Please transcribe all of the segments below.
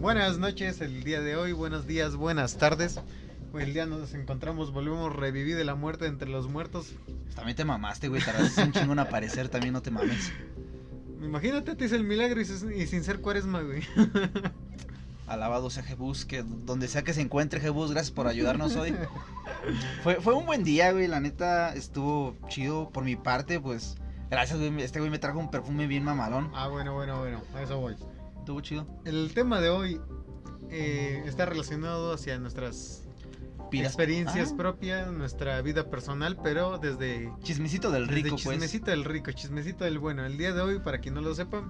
Buenas noches, el día de hoy, buenos días, buenas tardes. El día nos encontramos, volvemos revivir de la muerte entre los muertos. También te mamaste, güey. Tardaste un chingo en aparecer, también no te mames. Imagínate, te hice el milagro y, sin- y sin ser cuaresma, güey. Alabado sea Jebus, que donde sea que se encuentre Jebus, gracias por ayudarnos hoy. Fue, fue un buen día, güey. La neta estuvo chido por mi parte, pues. Gracias, güey. Este güey me trajo un perfume bien mamalón. Ah, bueno, bueno, bueno, a eso voy. Estuvo chido. El tema de hoy eh, está relacionado hacia nuestras experiencias Ah, propias, nuestra vida personal, pero desde Chismecito del rico, Desde pues. chismecito del rico, chismecito del bueno. El día de hoy, para quien no lo sepa,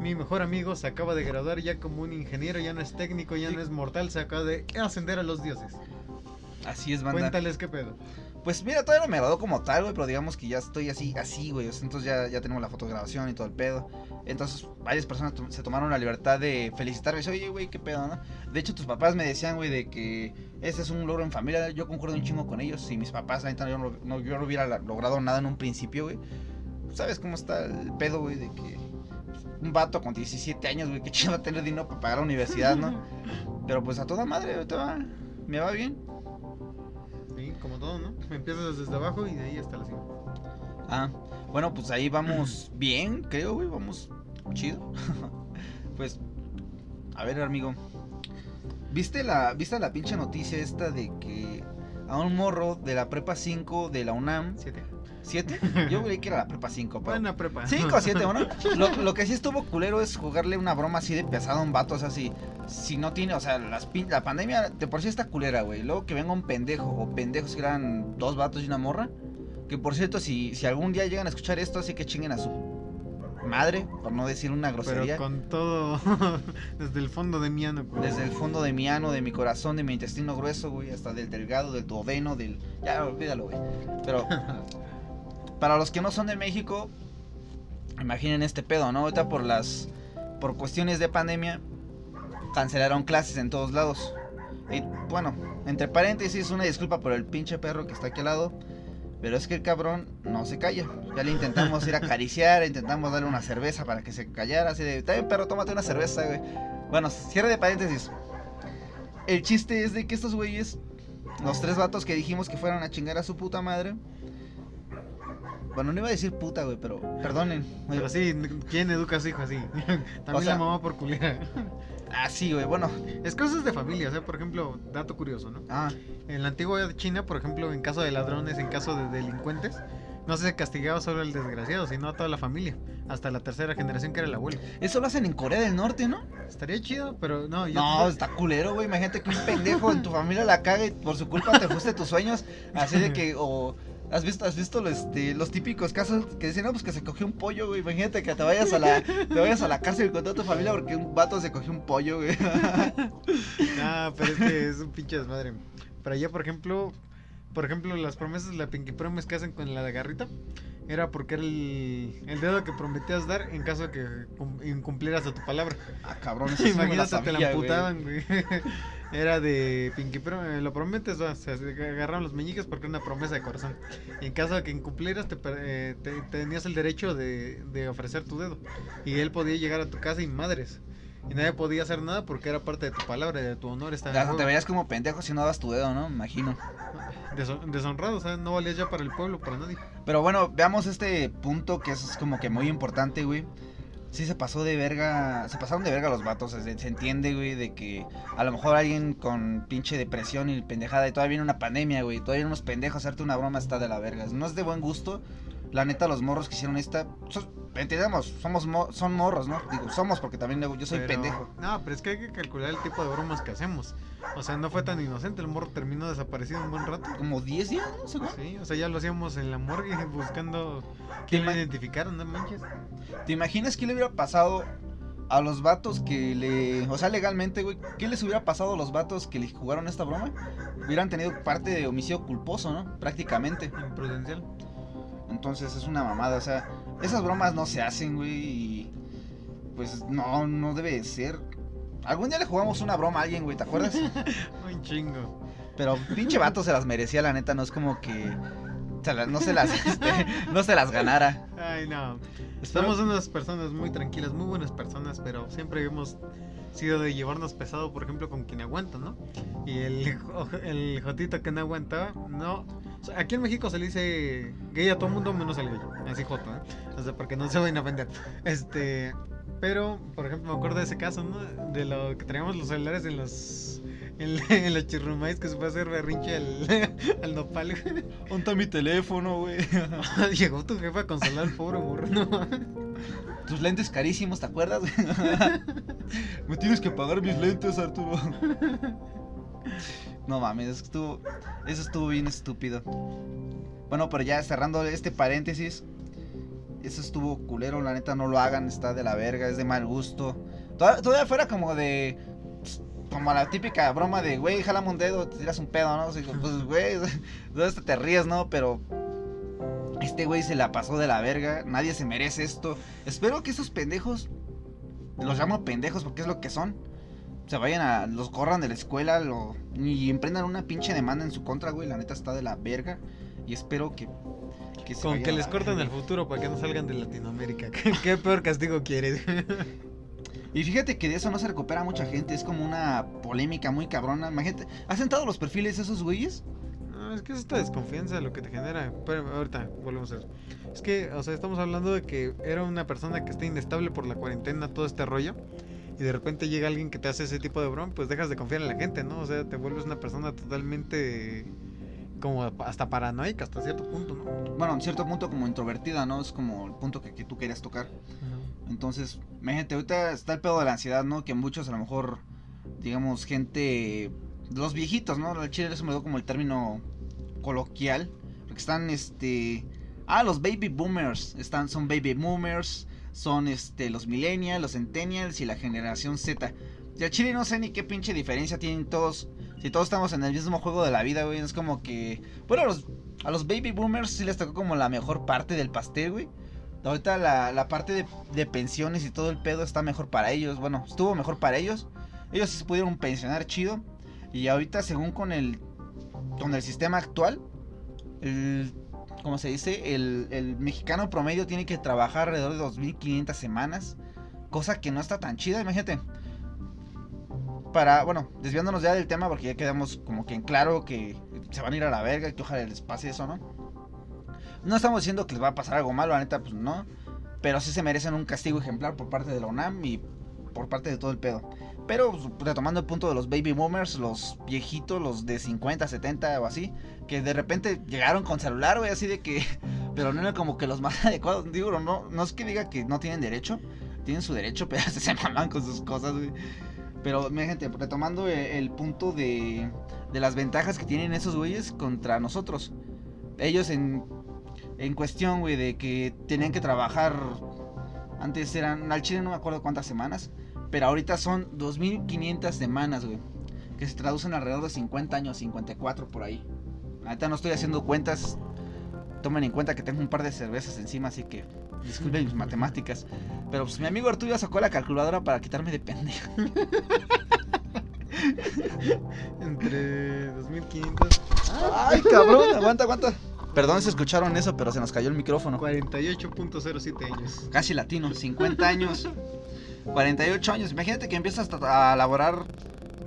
mi mejor amigo se acaba de graduar ya como un ingeniero, ya no es técnico, ya no es mortal, se acaba de ascender a los dioses. Así es, banda. Cuéntales qué pedo. Pues mira, todavía no me graduó como tal, güey, pero digamos que ya estoy así, así, güey. Entonces ya, ya tenemos la fotograbación y todo el pedo. Entonces varias personas se tomaron la libertad de felicitarme. Dice, Oye, güey, qué pedo, ¿no? De hecho, tus papás me decían, güey, de que este es un logro en familia. Yo concuerdo un chingo con ellos. Si mis papás, ahorita yo no, no- yo no hubiera logrado nada en un principio, güey. ¿Sabes cómo está el pedo, güey? De que un vato con 17 años, güey, que chido va a tener dinero para pagar la universidad, ¿no? Pero pues a toda madre, güey, te va, me va bien. Como todo, ¿no? Empiezas desde abajo y de ahí hasta la cima. Ah, bueno, pues ahí vamos bien, creo, güey, vamos chido. pues, a ver, amigo. ¿Viste la, ¿Viste la pinche noticia esta de que a un morro de la prepa 5 de la UNAM, Siete. ¿Siete? Yo creí que era la prepa 5, pero... Buena prepa. 5 o 7, ¿no? Lo, lo que sí estuvo culero es jugarle una broma así de pesado a un vato. O sea, si, si no tiene, o sea, las la pandemia de por sí está culera, güey. Luego que venga un pendejo o pendejos que eran dos vatos y una morra. Que por cierto, si, si algún día llegan a escuchar esto, así que chinguen a su madre, por no decir una grosería. Pero con todo, desde el fondo de mi ano. pues. Desde el fondo de mi ano, de mi corazón, de mi intestino grueso, güey, hasta del delgado, del duodeno, del... Ya, olvídalo, güey. Pero para los que no son de México, imaginen este pedo, ¿no? Ahorita por las... Por cuestiones de pandemia, cancelaron clases en todos lados. Y bueno, entre paréntesis, una disculpa por el pinche perro que está aquí al lado. Pero es que el cabrón no se calla. Ya le intentamos ir a acariciar, intentamos darle una cerveza para que se callara. Así de, "Está bien, perro, tómate una cerveza, güey. Bueno, cierre de paréntesis. El chiste es de que estos güeyes, los tres vatos que dijimos que fueran a chingar a su puta madre. Bueno, no iba a decir puta, güey, pero perdonen. Pero sí, ¿quién educa a su hijo así? También O sea- la mamá por culera. Ah, sí, güey, bueno. Es cosas de familia, o sea, por ejemplo, dato curioso, ¿no? Ah, En la antigua China, por ejemplo, en caso de ladrones, en caso de delincuentes, no se castigaba solo al desgraciado, sino a toda la familia, hasta la tercera generación que era el abuelo. eso lo hacen en Corea del Norte, ¿no? Estaría chido, pero no, yo No, está culero, güey. Imagínate que un pendejo en tu familia la cague y por su culpa te fuiste tus sueños. Así de que, o. ¿Has visto, has visto los, este, los típicos casos que dicen, no, pues que se cogió un pollo, güey? Imagínate que te vayas a la, te vayas a la cárcel con toda tu familia porque un vato se cogió un pollo, güey. Ah, pero es que es un pinche desmadre. Pero allá, por ejemplo, por ejemplo, las promesas, la pinky promise que hacen con la garrita, era porque era el, el dedo que prometías dar en caso de que cum- incumplieras a tu palabra. Ah, cabrón, eso sí me la Imagínate, te la sabía, amputaban, güey. Era de Pinky Promise, lo prometes, va, se agarraron los meñiques porque era una promesa de corazón. Y en caso de que incumplieras, te, eh, te- tenías el derecho de, de ofrecer tu dedo. Y él podía llegar a tu casa y madres. Y nadie podía hacer nada porque era parte de tu palabra y de tu honor. Estaba Hasta te verías como pendejo si no dabas tu dedo, ¿no? Me imagino. Deshon- deshonrado, o sea, no valías ya para el pueblo, para nadie. Pero bueno, veamos este punto que es como que muy importante, güey. Sí se pasó de verga, se pasaron de verga los vatos, se, se entiende, güey, de que a lo mejor alguien con pinche depresión y pendejada y todavía viene una pandemia, güey, todavía unos pendejos hacerte una broma está de la verga. No es de buen gusto. La neta, los morros que hicieron esta, so- entendemos, somos mo- son morros, ¿no? Digo, somos porque también yo soy Pero- pendejo. No, pero es que hay que calcular el tipo de bromas que hacemos. O sea, no fue tan inocente, el morro terminó desaparecido un buen rato. Como 10 días, ¿no? Sí, o sea, ya lo hacíamos en la morgue buscando ¿Te, quién lo identificaron, no manches. ¿Te imaginas qué le hubiera pasado a los vatos que le. O sea, legalmente, güey. ¿Qué les hubiera pasado a los vatos que le jugaron esta broma? Hubieran tenido parte de homicidio culposo, ¿no? Prácticamente. Imprudencial. Entonces es una mamada, o sea, esas bromas no se hacen, güey, y pues no, no debe de ser. Algún día le jugamos una broma a alguien, güey, ¿te acuerdas? Un chingo. Pero pinche vato se las merecía, la neta, no es como que no, se las, este, no se las ganara. Ay, no. Somos unas personas muy tranquilas, muy buenas personas, pero siempre hemos sido de llevarnos pesado, por ejemplo, con quien aguanta, ¿no? Y el, el jotito que no aguantaba, no. O sea, aquí en México se le dice gay a todo mundo menos al gay. Así joto, ¿eh? O sea, porque no se vayan a vender. Este. Pero, por ejemplo, me acuerdo de ese caso, ¿no? De lo que traíamos los celulares en los. En, en los chirrumais que se fue a hacer berrinche al, al nopal. güey. Ponta mi teléfono, güey. Llegó tu jefa a consolar al pobre burro, ¿no? Tus lentes carísimos, ¿te acuerdas? Me tienes que pagar mis lentes, Arturo. No mames, estuvo, eso estuvo bien estúpido. Bueno, pero ya cerrando este paréntesis, eso estuvo culero, la neta no lo hagan, está de la verga, es de mal gusto. Toda- Todavía fuera como de... Como la típica broma de, güey, jalame un dedo, te tiras un pedo, ¿no? O pues, güey, ¿dónde hasta te ríes, no? Pero este güey se la pasó de la verga, nadie se merece esto. Espero que esos pendejos, los llamo pendejos porque es lo que son, se vayan a, los corran de la escuela lo, y emprendan una pinche demanda en su contra, güey. La neta está de la verga. Y espero que... que se Con que les corten el futuro para que no salgan de Latinoamérica. ¿Qué, qué peor castigo quieres? Y fíjate que de eso no se recupera mucha gente, es como una polémica muy cabrona. Imagínate, ¿hacen todos los perfiles esos güeyes? No, es que es esta desconfianza lo que te genera. Pero ahorita volvemos a eso. Es que, o sea, estamos hablando de que era una persona que está inestable por la cuarentena, todo este rollo. Y de repente llega alguien que te hace ese tipo de broma, pues dejas de confiar en la gente, ¿no? O sea, te vuelves una persona totalmente como hasta paranoica hasta cierto punto, ¿no? Bueno, en cierto punto como introvertida, ¿no? Es como el punto que, que tú querías tocar. Entonces, imagínate, ahorita está el pedo de la ansiedad, ¿no? Que muchos a lo mejor, digamos, gente, los viejitos, ¿no? El chile eso me dio como el término coloquial, porque están, este, ah, los baby boomers, están, son baby boomers, son, este, los millennials, los centennials y la generación Z. Y al chile no sé ni qué pinche diferencia tienen todos, si todos estamos en el mismo juego de la vida, güey, es como que, bueno, a los, baby boomers sí les tocó como la mejor parte del pastel, güey. Ahorita la, la parte de, pensiones y todo el pedo está mejor para ellos. Bueno, estuvo mejor para ellos. Ellos se pudieron pensionar chido. Y ahorita, según con el, con el sistema actual, el, ¿cómo se dice? El, el mexicano promedio tiene que trabajar alrededor de 2.500 semanas. Cosa que no está tan chida, imagínate. Para, bueno, desviándonos ya del tema porque ya quedamos como que en claro que se van a ir a la verga que ojalá les pase eso, ¿no? No estamos diciendo que les va a pasar algo malo, la neta, pues no. Pero sí se merecen un castigo ejemplar por parte de la UNAM y por parte de todo el pedo. Pero pues, retomando el punto de los baby boomers, los viejitos, los de 50, 70 o así, que de repente llegaron con celular, güey, así de que. Pero no era como que los más adecuados. Digo, no, no es que diga que no tienen derecho, tienen su derecho, pero se maman con sus cosas, güey. Pero, mi gente, retomando el, el punto de, de las ventajas que tienen esos güeyes contra nosotros. Ellos en, en cuestión, güey, de que tenían que trabajar. Antes eran. Al chile no me acuerdo cuántas semanas. Pero ahorita son 2500 semanas, güey. Que se traducen alrededor de 50 años, 54 por ahí. Ahorita no estoy haciendo cuentas. Tomen en cuenta que tengo un par de cervezas encima, así que disculpen mis matemáticas. Pero pues mi amigo Arturo sacó la calculadora para quitarme de pendejo. Entre 2500. Ay, cabrón, aguanta, aguanta. Perdón si escucharon eso, pero se nos cayó el micrófono. 48.07 años. Casi latino, 50 años. 48 años. Imagínate que empiezas a, laborar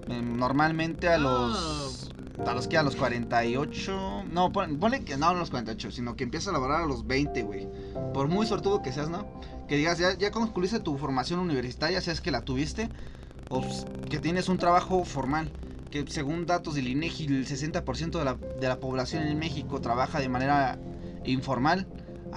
eh, normalmente a los. A los que a los 48. No, pon- ponle que no a los 48, sino que empiezas a laborar a los 20, güey. Por muy sortudo que seas, ¿no? Que digas, ya, ya concluiste tu formación universitaria, si es que la tuviste, o que tienes un trabajo formal. Que según datos del INEGI, el 60% de la, de la población en México trabaja de manera informal.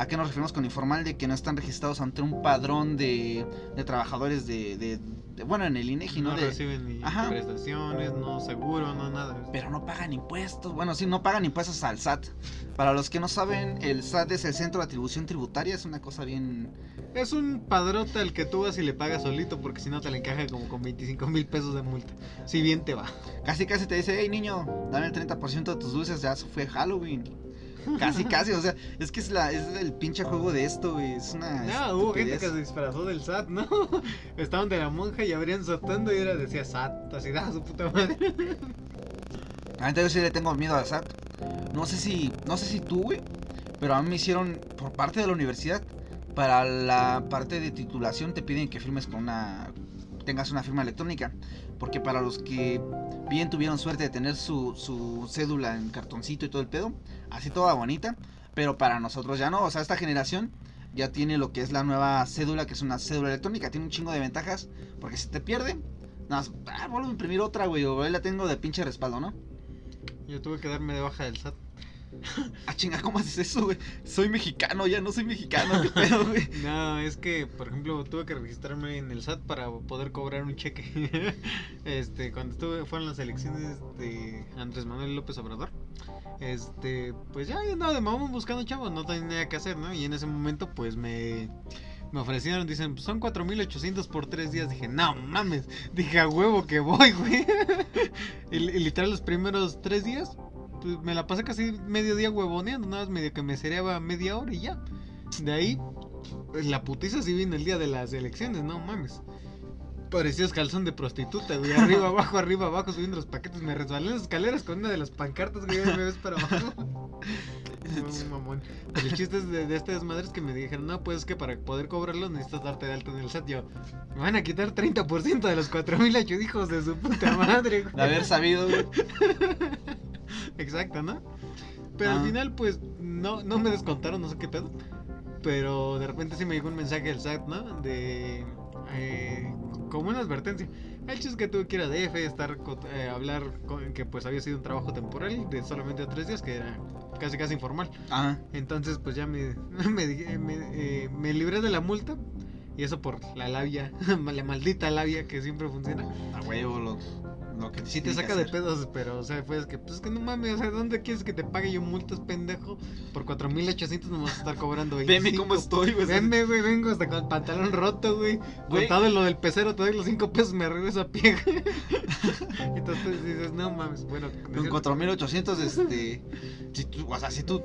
¿A qué nos referimos con informal? De que no están registrados ante un padrón de, de trabajadores de, de- de- Bueno, en el INEGI, ¿no? No De- reciben ni Ajá. prestaciones, no seguro, no nada. pero no pagan impuestos. Bueno, sí, no pagan impuestos al SAT. Para los que no saben, el SAT es el Centro de Atribución Tributaria. Es una cosa bien... Es un padrote al que tú vas y le pagas solito porque si no te le encaja como con 25 mil pesos de multa. Si bien te va. Casi, casi te dice, hey niño, dame el 30% de tus dulces, ya fue Halloween. Casi, casi, o sea, es que es, la, es el pinche juego de esto, güey. Es una... No, hubo gente que se disfrazó del SAT, ¿no? Estaban de la monja y abrían soltando y era decía SAT, así da su puta madre. Neta, yo sí le tengo miedo al SAT. No sé si, no sé si tú, güey. Pero a mí me hicieron, por parte de la universidad, para la parte de titulación te piden que firmes con una tengas una firma electrónica. Porque para los que bien tuvieron suerte de tener su, su cédula en cartoncito y todo el pedo, así toda bonita. Pero para nosotros ya no. O sea, esta generación ya tiene lo que es la nueva cédula, que es una cédula electrónica. Tiene un chingo de ventajas. Porque si te pierde, nada más, ah, vuelvo a imprimir otra, güey. O la tengo de pinche respaldo, ¿no? Yo tuve que darme de baja del SAT. Ah, chinga, ¿cómo haces eso, güey? Soy mexicano, ya no soy mexicano, qué pedo, güey. No, es que, por ejemplo, tuve que registrarme en el SAT para poder cobrar un cheque. este, cuando estuve, fueron las elecciones de Andrés Manuel López Obrador. Este, pues ya andaba de mamón buscando chavos, no tenía nada que hacer, ¿no? Y en ese momento, pues me me ofrecieron, dicen, son 4800 por tres días. Dije, no mames. Dije, a huevo que voy, güey. y, y literal, los primeros tres días, pues me la pasé casi medio día huevoneando, nada más medio que me cereaba media hora y ya. De ahí, pues, la putiza sí vino el día de las elecciones, no mames. Parecías calzón de prostituta, güey. Arriba, abajo, arriba, abajo, subiendo los paquetes. Me resbalé en las escaleras con una de las pancartas, güey. Me ves para abajo. Mamón. Pero el chiste es de, de este desmadre es que me dijeron, no, pues es que para poder cobrarlo necesitas darte de alta en el SAT. Yo, me van a quitar 30% de los 4008 hijos de su puta madre, güey. De haber sabido, güey. Exacto, ¿no? Pero Ah. al final, pues, no, no me descontaron, no sé qué pedo. Pero de repente sí me llegó un mensaje del SAT, ¿no? De. eh, como una advertencia. El chiste es que tuve que ir a DF, estar, eh, hablar con que pues había sido un trabajo temporal de solamente tres días, que era casi casi informal. Ajá. Entonces, pues ya me, me, me, eh, me libré de la multa. Y eso por la labia, la maldita labia que siempre funciona. A huevo, lo, lo que Sí te saca de pedos, pero, o sea, fue es que, pues es que no mames, o sea, ¿dónde quieres que te pague yo multas, pendejo? Por 4800 no vas a estar cobrando 25. Veme cómo estoy, güey. Veme, güey, vengo hasta con el pantalón roto, güey. Contado lo del pecero, te doy los 5 pesos, me regreso a pie. Entonces dices, no mames, bueno. Con cierto- 4800, este. Si tú, o sea, si tú.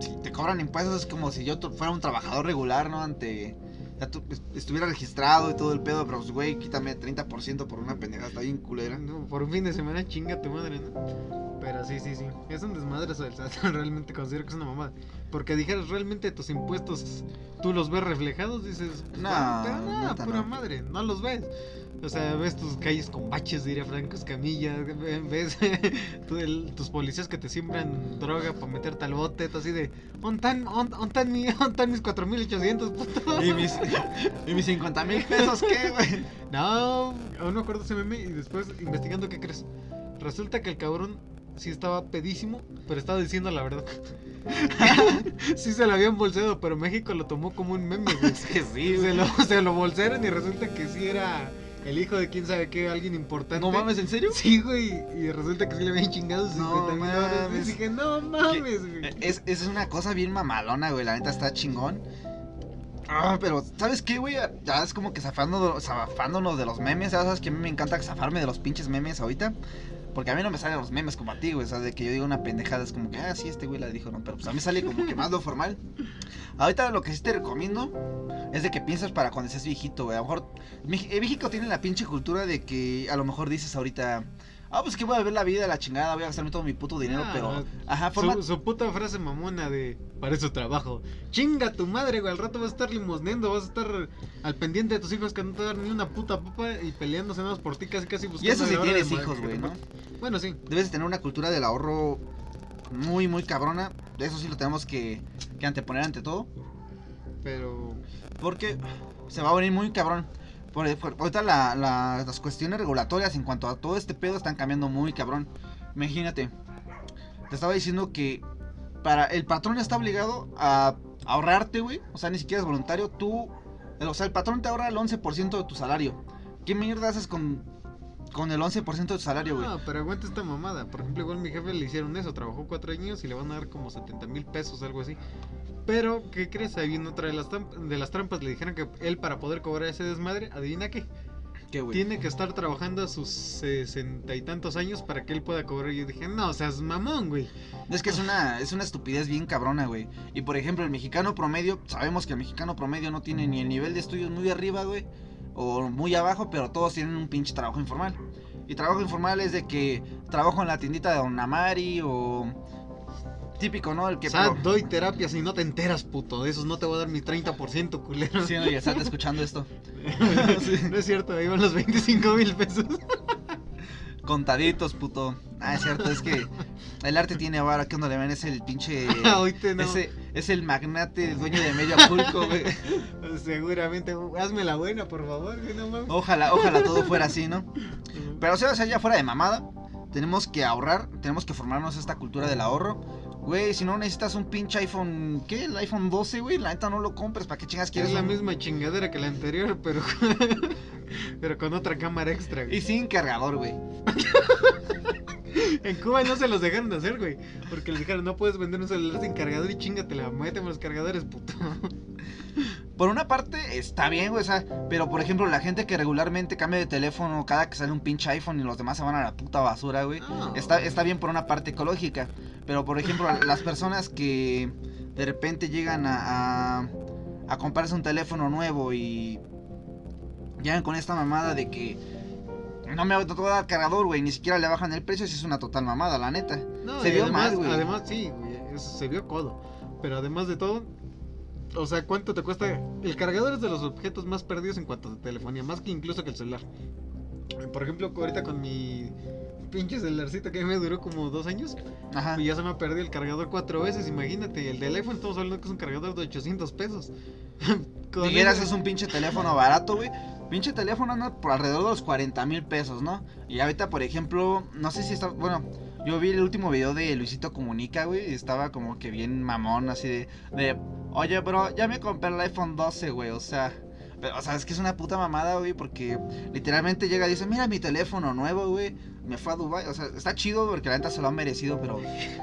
Si te cobran impuestos, es como si yo fuera un trabajador regular, ¿no? Ante. Ya est- estuviera registrado y todo el pedo, pero pues, güey, quítame 30% por una pendejada, está bien culera. Por un fin de semana chinga tu madre, ¿no? Pero sí, sí, sí. Es un desmadre eso del SAT. Realmente considero que es una mamada. Porque dijeras realmente tus impuestos, tú los ves reflejados, dices. pues, No, pero nada, neta, pura no. madre, no los ves. O sea, ves tus calles con baches, diría Franco Escamilla. ve- Ves tus policías que te siembran droga para meterte al bote. Así de, ¿ontan, on, ontan, mi, ontan mis 4800, puto? ¿Y mis, y mis 50 mil pesos qué, güey? No, aún no acuerdo ese meme y después investigando qué crees. Resulta que el cabrón sí estaba pedísimo, pero estaba diciendo la verdad. sí se lo habían bolseado, pero México lo tomó como un meme, güey. Es que sí, se lo, se lo bolsearon y resulta que sí era el hijo de quién sabe qué, alguien importante. No mames, ¿en serio? Sí, güey, y resulta que sí le habían chingado sus No 50 mil dólares. dije, no mames, güey. Es, es una cosa bien mamalona, güey. La neta está chingón. Ah, pero, ¿sabes qué, güey? Ya es como que zafando, zafándonos de los memes. Ya sabes que a mí me encanta zafarme de los pinches memes ahorita. Porque a mí no me salen los memes como a ti, güey. O sea, de que yo digo una pendejada es como que, ah, sí, este güey la dijo, no. Pero pues a mí sale como que más lo formal. Ahorita lo que sí te recomiendo es de que pienses para cuando seas viejito, güey. A lo mejor eh, México tiene la pinche cultura de que a lo mejor dices ahorita, ah, pues que voy a ver la vida, la chingada, voy a gastarme todo mi puto dinero, Ah, pero, ajá, forma, Su, su puta frase mamona de para eso trabajo. Chinga tu madre, güey. Al rato vas a estar limosneando, vas a estar al pendiente de tus hijos que no te dan ni una puta papa y peleándose nada más por ti, casi casi buscando. Y eso si tienes de hijos, güey, ¿no? Bueno, sí. Debes de tener una cultura del ahorro muy, muy cabrona. Eso sí lo tenemos que, que anteponer ante todo. Pero. Porque se va a venir muy cabrón. Por, por- ahorita la- la- las cuestiones regulatorias en cuanto a todo este pedo están cambiando muy cabrón. Imagínate, te estaba diciendo que para el patrón está obligado a ahorrarte, güey. O sea, ni siquiera es voluntario. Tú, el- o sea, el patrón te ahorra el 11% de tu salario. ¿Qué mierda haces con, con el 11% de tu salario, güey? No, pero aguanta esta mamada. Por ejemplo, igual mi jefe le hicieron eso. Trabajó cuatro años y le van a dar como 70 mil pesos, algo así. Pero, ¿qué crees? Ahí viene otra de las, de las trampas. Le dijeron que él, para poder cobrar ese desmadre, adivina qué. ¿Qué, güey? Tiene que estar trabajando a sus sesenta y tantos años para que él pueda cobrar. Y yo dije, no, seas mamón, güey. Es que es una, es una estupidez bien cabrona, güey. Y por ejemplo, el mexicano promedio, sabemos que el mexicano promedio no tiene ni el nivel de estudios muy arriba, güey. O muy abajo, pero todos tienen un pinche trabajo informal. Y trabajo informal es de que trabajo en la tiendita de Don Amari o típico, ¿no? El que... o sea, pero- doy terapia si no te enteras, puto. De esos no te voy a dar mi 30%, culero. Sí, no, y estás escuchando esto. No es cierto, ahí van los 25 mil pesos. Contaditos, puto. Ah, es cierto, es que el arte tiene vara, que uno le ven es el pinche... Hoy te no. Ese, es el magnate, el dueño de medio Acapulco, güey. Seguramente, hazme la buena, por favor, que no mames. Ojalá, ojalá todo fuera así, ¿no? Pero o sea, o sea, ya fuera de mamada, tenemos que ahorrar, tenemos que formarnos esta cultura del ahorro. Güey, si no necesitas un pinche iPhone, ¿qué? El iPhone 12, güey, la neta no lo compres, ¿para qué chingas quieres? es la un- misma chingadera que la anterior, pero pero con otra cámara extra. güey. Y sin cargador, güey. En Cuba no se los dejaron de hacer, güey, porque les dijeron, "No puedes vender un celular sin cargador y chingatela, méteme los cargadores, puto." Por una parte está bien, güey, o sea, pero por ejemplo, la gente que regularmente cambia de teléfono cada que sale un pinche iPhone y los demás se van a la puta basura, güey. No. Está, está bien por una parte ecológica, pero por ejemplo, las personas que de repente llegan a, a, a comprarse un teléfono nuevo y llegan con esta mamada de que no me voy a dar cargador, güey, ni siquiera le bajan el precio, si es una total mamada, la neta. No, Se vio además, mal, güey. Además, sí, güey, se vio codo. Pero además de todo, o sea, ¿cuánto te cuesta? El cargador es de los objetos más perdidos en cuanto a telefonía, más que incluso que el celular. Por ejemplo, ahorita con mi pinche celularcito que me duró como dos años, Ajá. y ya se me ha perdido el cargador cuatro veces, imagínate. El iPhone estamos hablando que es un cargador de 800 pesos. Dijeras ese- es un pinche teléfono barato, güey. Pinche teléfono anda por alrededor de los 40 mil pesos, ¿no? Y ahorita, por ejemplo, no sé si está. Bueno, yo vi el último video de Luisito Comunica, güey. Y estaba como que bien mamón, así de. de Oye, bro, ya me compré el iPhone 12, güey. O sea. Pero, o sea, es que es una puta mamada, güey. Porque literalmente llega y dice: Mira mi teléfono nuevo, güey. Me fue a Dubai. O sea, está chido porque la neta se lo ha merecido, pero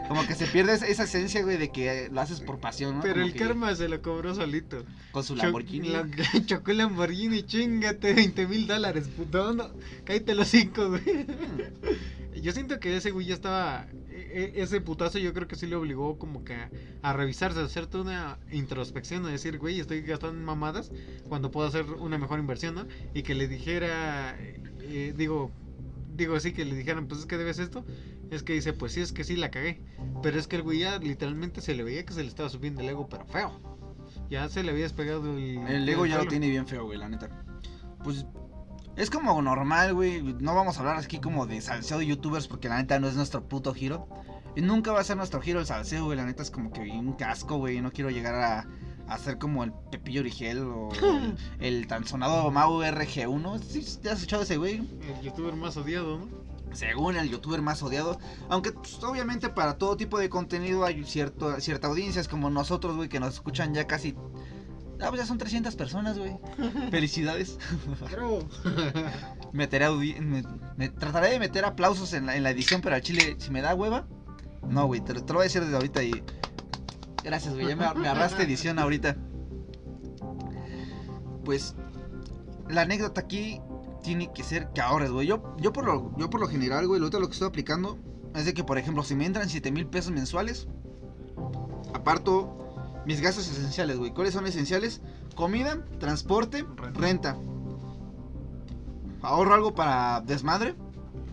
como que se pierde esa, esencia, güey, de que lo haces por pasión, ¿no? Pero Como el que karma se lo cobró solito. Con su Cho- Lamborghini. la- chocó el Lamborghini, chingate, 20 mil dólares, puto. No, cállate los cinco, güey. Yo siento que ese güey ya estaba. e- e- Ese putazo yo creo que sí le obligó como que a, a revisarse, a hacer toda una introspección, a decir, güey, estoy gastando en mamadas cuando puedo hacer una mejor inversión, ¿no? Y que le dijera, eh, digo, digo así, que le dijeran, pues es que debes esto. Es que dice, pues sí, es que sí la cagué. Pero es que el güey ya literalmente se le veía que se le estaba subiendo el ego, pero feo. Ya se le había despegado el. El ego el ya lo tiene bien feo, güey, la neta. Pues es como normal, güey. No vamos a hablar aquí como de salseo de youtubers porque la neta no es nuestro puto giro. Y nunca va a ser nuestro giro el salseo, güey. La neta es como que un casco, güey. No quiero llegar a, a ser como el Pepillo Origel o el, el tan sonado Mau RG1. ¿Sí, ¿Ya has escuchado ese, güey? El youtuber más odiado, ¿no? según el youtuber más odiado. Aunque pues, obviamente para todo tipo de contenido hay cierto, cierta audiencia, es como nosotros, güey, que nos escuchan ya casi... Ah, pues ya son 300 personas, güey. Felicidades. Bro. Meteré me, me- trataré de meter aplausos en la, en la edición, pero al chile, si me da hueva... No, güey, te, lo- te lo voy a decir desde ahorita y... Gracias, güey, ya me, me arraste edición ahorita. Pues... La anécdota aquí tiene que ser que ahorres, güey. Yo, yo, por lo, yo por lo general, güey, ahorita lo que estoy aplicando es de que, por ejemplo, si me entran 7 mil pesos mensuales, aparto mis gastos esenciales, güey. ¿Cuáles son esenciales? Comida, transporte, Renta. renta. Ahorro algo para desmadre,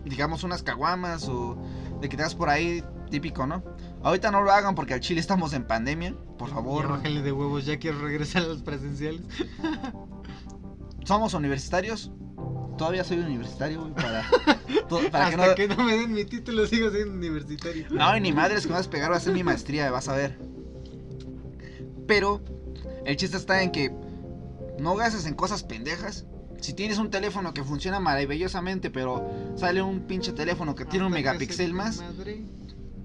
digamos unas caguamas o de que te das por ahí, típico, ¿no? Ahorita no lo hagan porque al chile estamos en pandemia, por favor. bájale de huevos, ya quiero regresar a los presenciales. Somos universitarios. Todavía soy universitario, güey, para, to- para que no... que no me den mi título, sigo siendo universitario. No, y ni madres que me vas a pegar, va a ser mi maestría, vas a ver. Pero el chiste está en que no gastes en cosas pendejas. Si tienes un teléfono que funciona maravillosamente, pero sale un pinche teléfono que tiene un megapíxel más, Madre.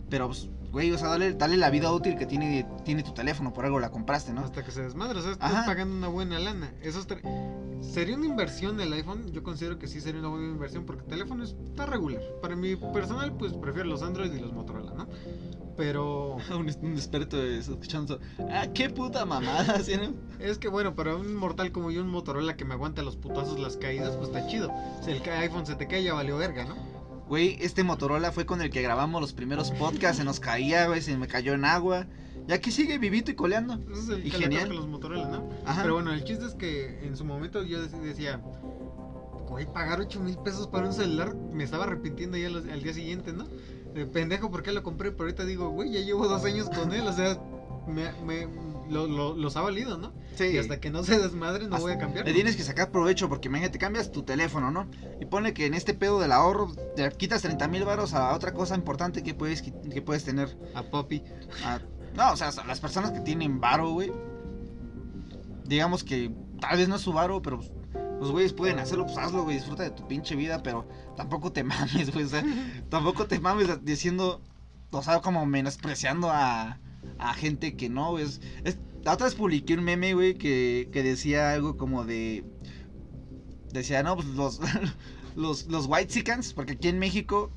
pero pues, güey, o sea, dale, dale la vida útil que tiene, tiene tu teléfono, por algo la compraste, ¿no? Hasta que se desmadre, o sea, estás Ajá. pagando una buena lana. Eso sería una inversión el iPhone. Yo considero que sí sería una buena inversión porque el teléfono está regular. Para mi personal, pues prefiero los Android y los Motorola, ¿no? Pero un, un experto escuchando, ah, qué puta mamada, ¿sí, no? es que bueno, para un mortal como yo, un Motorola que me aguanta los putazos, las caídas, pues está chido. Si el iPhone se te cae, ya valió verga, ¿no? Güey, este Motorola fue con el que grabamos los primeros podcasts, se nos caía, güey, se me cayó en agua. Ya que sigue vivito y coleando. Ese es el Y que genial. a los Motorola, ¿no? Ajá. Pero bueno, el chiste es que en su momento yo dec- decía, güey, pagar 8 mil pesos para un celular, me estaba arrepintiendo ya al día siguiente, ¿no? De pendejo, ¿por qué lo compré? Pero ahorita digo, güey, ya llevo dos años con él, o sea, me, me, lo, lo- los ha valido, ¿no? Sí. Y hasta que no se desmadre, no Hasta- voy a cambiar. Le tienes que sacar provecho porque imagínate, cambias tu teléfono, ¿no? Y pone que en este pedo del ahorro te quitas 30 mil varos a otra cosa importante que puedes, que puedes tener. A Poppy. a- no, o sea, a las personas que tienen varo, güey. Digamos que tal vez no es su varo, pero los güeyes pueden hacerlo, pues hazlo, güey, disfruta de tu pinche vida, pero tampoco te mames, güey, o sea, tampoco te mames diciendo, o sea, como menospreciando a, a gente que no, güey. es- la otra vez publiqué un meme, güey, que, que decía algo como de, decía, no, pues los, los, los white porque aquí en México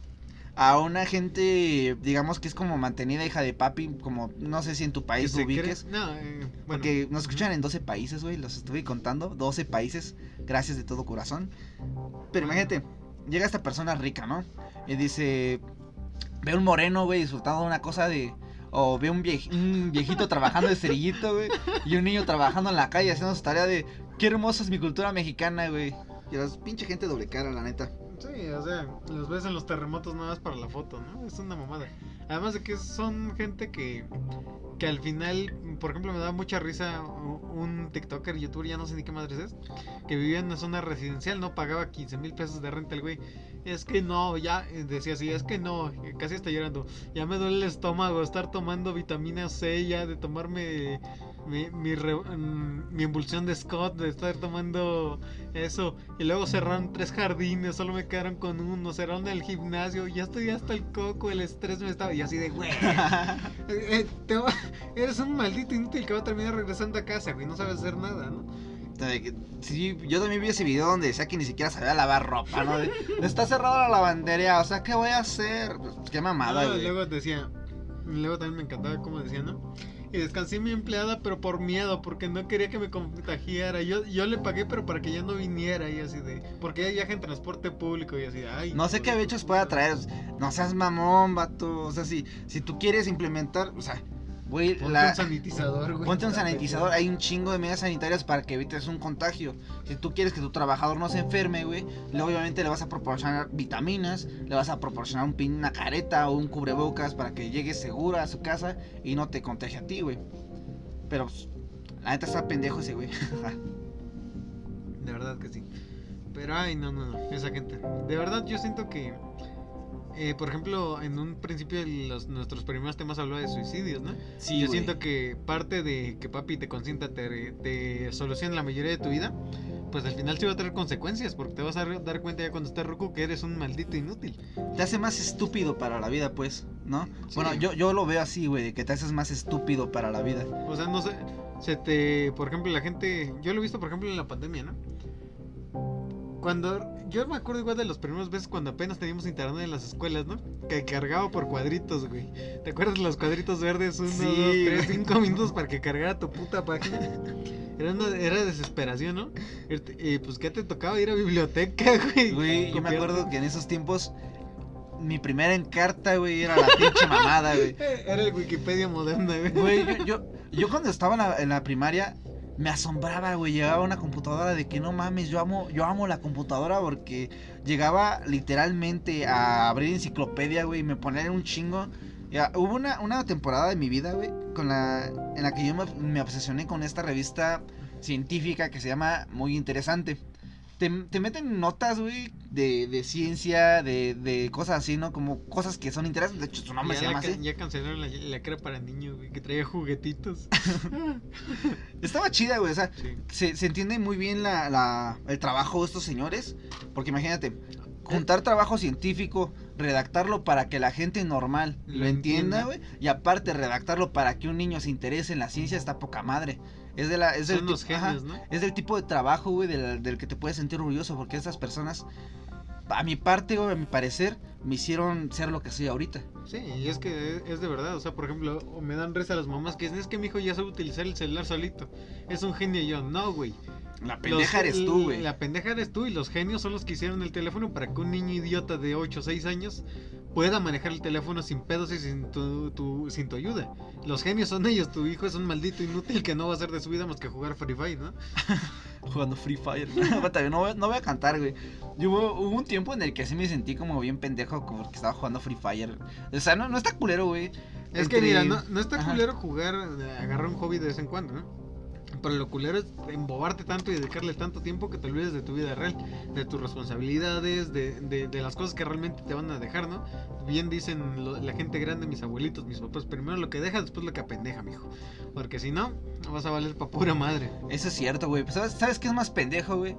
a una gente, digamos que es como mantenida hija de papi, como no sé si en tu país lo ubiques. No, eh, bueno. Porque nos escuchan en 12 países, güey, los estuve contando, 12 países, gracias de todo corazón. Pero imagínate, llega esta persona rica, ¿no? Y dice, ve un moreno, güey, disfrutando de una cosa de... O ve un, viej- un viejito trabajando de cerillito, güey, y un niño trabajando en la calle haciendo su tarea de, qué hermosa es mi cultura mexicana, güey. Y las pinche gente doble cara, la neta. Sí, o sea, los ves en los terremotos nada más para la foto, ¿no? Es una mamada. Además de que son gente que, que al final, por ejemplo, me da mucha risa un TikToker, youtuber, ya no sé ni qué madres es, que vivía en una zona residencial, no pagaba 15 mil pesos de renta el güey. Es que no, ya, eh, decía así, es que no, eh, casi está llorando. Ya me duele el estómago, estar tomando vitamina C, ya de tomarme mi, mi, re- mm, mi emulsión de Scott, de estar tomando eso. Y luego cerraron tres jardines, solo me quedaron con uno, cerraron el gimnasio, ya estoy hasta el coco, el estrés me estaba. Y así de, güey, eh, eh, eres un maldito inútil que va a terminar regresando a casa, güey, no sabes hacer nada, ¿no? Sí, yo también vi ese video donde decía que ni siquiera sabía lavar ropa, ¿no? Está cerrada la lavandería, o sea, ¿qué voy a hacer? Pues, qué mamada, No, güey. luego decía, luego también me encantaba como decía, ¿no? Y descansé mi empleada, pero por miedo, porque no quería que me contagiara. Yo, yo le pagué, pero para que ya no viniera, y así de. Porque ella viaja en transporte público, y así de. Ay, No sé qué bichos pueda traer. No seas mamón, vato. O sea, si, si tú quieres implementar, o sea, güey, Ponte la- un sanitizador, güey. ponte un sanitizador. Hay un chingo de medidas sanitarias para que evites un contagio. Si tú quieres que tu trabajador no se enferme, güey, luego obviamente le vas a proporcionar vitaminas, le vas a proporcionar un pin, una careta o un cubrebocas para que llegue seguro a su casa y no te contagie a ti, güey. Pero, pues, la neta está pendejo ese, güey. De verdad que sí. Pero ay, no, no, no, esa gente. De verdad yo siento que, eh, por ejemplo, en un principio de los, nuestros primeros temas hablaba de suicidios, ¿no? Sí, yo siento que parte de que papi te consienta, te, te solucione la mayoría de tu vida, pues al final sí va a tener consecuencias, porque te vas a dar cuenta ya cuando estés ruco que eres un maldito inútil. te hace más estúpido para la vida, pues, ¿no? Sí. Bueno, yo, yo lo veo así, güey, que te haces más estúpido para la vida. O sea, no sé, se te, por ejemplo, la gente, yo lo he visto, por ejemplo, en la pandemia, ¿no? Cuando, yo me acuerdo igual de los primeros veces cuando apenas teníamos internet en las escuelas, ¿no? Que cargaba por cuadritos, güey. ¿Te acuerdas de los cuadritos verdes? Uno, Sí, dos, tres, cinco minutos para que cargara tu puta página. Era, una, era desesperación, ¿no? Y pues, ¿qué te tocaba? Ir a biblioteca, güey. Güey, yo me acuerdo que en esos tiempos mi primera encarta, güey, era la pinche mamada, güey. Era el Wikipedia moderna, güey. Güey, yo, yo, yo cuando estaba en la, en la primaria me asombraba, güey, llegaba una computadora de que no mames, yo amo, yo amo la computadora porque llegaba literalmente a abrir enciclopedia, güey, y me ponía un chingo. Ya, hubo una, una temporada de mi vida, güey, con la, en la que yo me obsesioné con esta revista científica que se llama Muy Interesante. Te, te meten notas, güey, de, de ciencia, de, de cosas así, ¿no? Como cosas que son interesantes. De hecho, su nombre ya, se la llama así. ya cancelaron la, la que era para niños, güey, que traía juguetitos. Estaba chida, güey. O sea, Sí. se, se entiende muy bien la, la- el trabajo de estos señores. Porque imagínate, juntar trabajo científico, redactarlo para que la gente normal lo, Lo entienda, entienda. güey. Y aparte, redactarlo para que un niño se interese en la ciencia está poca madre. Es, de la, es, del, Son los ti- ajá, genios, ¿no? es del tipo de trabajo, güey, del, del que te puedes sentir orgulloso. Porque esas personas, a mi parte, güey, a mi parecer, me hicieron ser lo que soy ahorita. Sí, y es que es, de verdad, o sea, por ejemplo, me dan risa las mamás que dicen, es que mi hijo ya sabe utilizar el celular solito, es un genio y yo, no, güey. La pendeja Los- eres tú, güey. La pendeja eres tú y los genios son los que hicieron el teléfono para que un niño idiota de 8 o 6 años pueda manejar el teléfono sin pedos y sin tu, tu- sin tu ayuda. Los genios son ellos, tu hijo es un maldito inútil que no va a hacer de su vida más que jugar Free Fire, ¿no? jugando Free Fire. No, voy- no voy a cantar, güey. Yo hubo, un tiempo en el que sí me sentí como bien pendejo porque estaba jugando Free Fire. O sea, no, no está culero, güey. Es que mira, no, no está Ajá. culero jugar, eh, agarrar un hobby de vez en cuando, ¿no? Pero lo culero es embobarte tanto y dedicarle tanto tiempo que te olvides de tu vida real, de tus responsabilidades, de, de, las cosas que realmente te van a dejar, ¿no? Bien dicen la gente grande, mis abuelitos, mis papás, primero lo que dejas, después lo que apendeja, mijo. Porque si no, vas a valer pa' pura madre. Eso es cierto, güey. ¿Sabes, ¿Sabes qué es más pendejo, güey?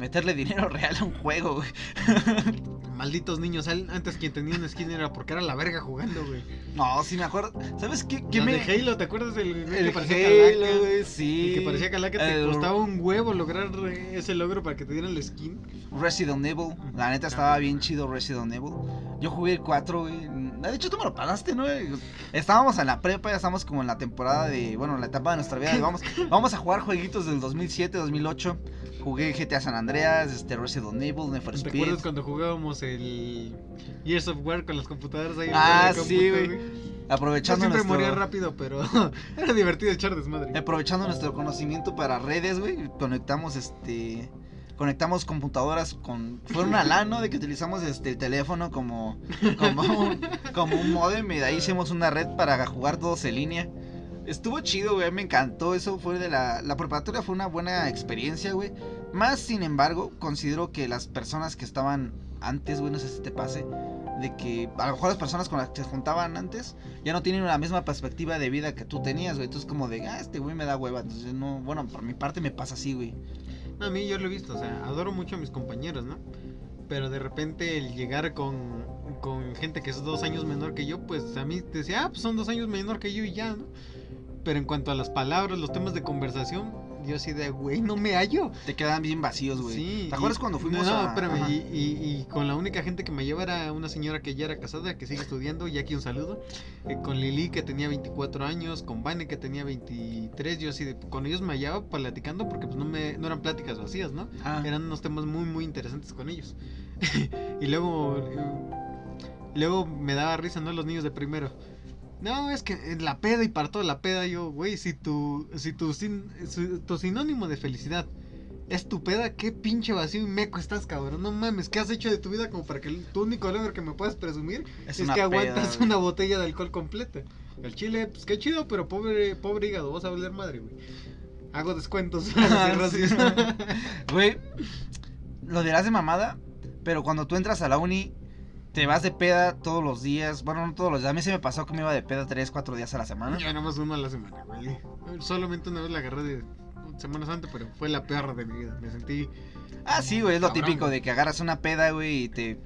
Meterle dinero real a un juego, güey. Malditos niños, antes quien tenía una skin era porque era la verga jugando, güey. No, sí me acuerdo. ¿Sabes qué? qué La me... de Halo, ¿te acuerdas del El que parecía Halo, calaca? güey, sí. El que parecía calaca te El costaba un huevo lograr ese logro para que te dieran la skin. Resident Evil. La neta estaba bien chido Resident Evil. Yo jugué el 4, güey. De hecho, tú me lo pagaste, ¿no? Estábamos en la prepa, ya estamos como en la temporada de. Bueno, en la etapa de nuestra vida. de Vamos, vamos a jugar jueguitos del 2007, 2008. Jugué GTA San Andreas, este, Resident Evil, Need for ¿Te Speed. acuerdas cuando jugábamos el Years of War con las computadoras ahí? en Ah, la sí, güey. Yo Aprovechando siempre nuestro, moría rápido, pero era divertido echar desmadre. aprovechando nuestro conocimiento para redes, güey. Conectamos este. Conectamos computadoras con. Fue una LAN, ¿no? De que utilizamos este el teléfono como. Como un, como un modem. Y de ahí hicimos una red para jugar todos en línea. Estuvo chido, güey. Me encantó. Eso fue de la. La preparatoria fue una buena experiencia, güey. Más sin embargo, considero que las personas que estaban antes, güey, no sé si te pase. De que a lo mejor las personas con las que se juntaban antes ya no tienen la misma perspectiva de vida que tú tenías, güey. Entonces, como de, ah, este güey me da hueva. Entonces, no, bueno, por mi parte me pasa así, güey. No, a mí yo lo he visto, o sea, adoro mucho a mis compañeros, ¿no? Pero de repente el llegar con, con gente que es dos años menor que yo, pues a mí te decía, ah, pues son dos años menor que yo y ya, ¿no? Pero en cuanto a las palabras, los temas de conversación, yo así de, güey, no me hallo. Te quedan bien vacíos, güey. Sí. ¿Te acuerdas y- cuando fuimos no, a.? No, espérame, y, y- y con la única gente que me lleva era una señora que ya era casada, que sigue estudiando, y aquí un saludo. eh, con Lili, que tenía 24 años, con Vane, que tenía 23, yo así de, con ellos me hallaba platicando porque pues no, me, no eran pláticas vacías, ¿no? Ah, Eran unos temas muy, muy interesantes con ellos. y luego, eh, luego me daba risa, ¿no? Los niños de primero. No, es que en la peda y para toda la peda yo, güey, si tu, si tu, sin- si tu sinónimo de felicidad es tu peda, qué pinche vacío y meco estás, cabrón. No mames, ¿qué has hecho de tu vida como para que el- tu único logro que me puedas presumir es, una que peda, aguantas güey. una botella de alcohol completa? El chile, pues qué chido, pero pobre, pobre hígado, vas a valer madre, güey. Hago descuentos. Ah. Güey, lo dirás de mamada, pero cuando tú entras a la uni, te vas de peda todos los días. Bueno, no todos los días. A mí se me pasó que me iba de peda 3, 4 días a la semana. Ya nomás uno a la semana, güey. Solamente una vez la agarré de Semana Santa, pero fue la peor de mi vida. Me sentí. Ah, sí, güey, es lo Cabrón, típico güey. de que agarras una peda, güey, y te,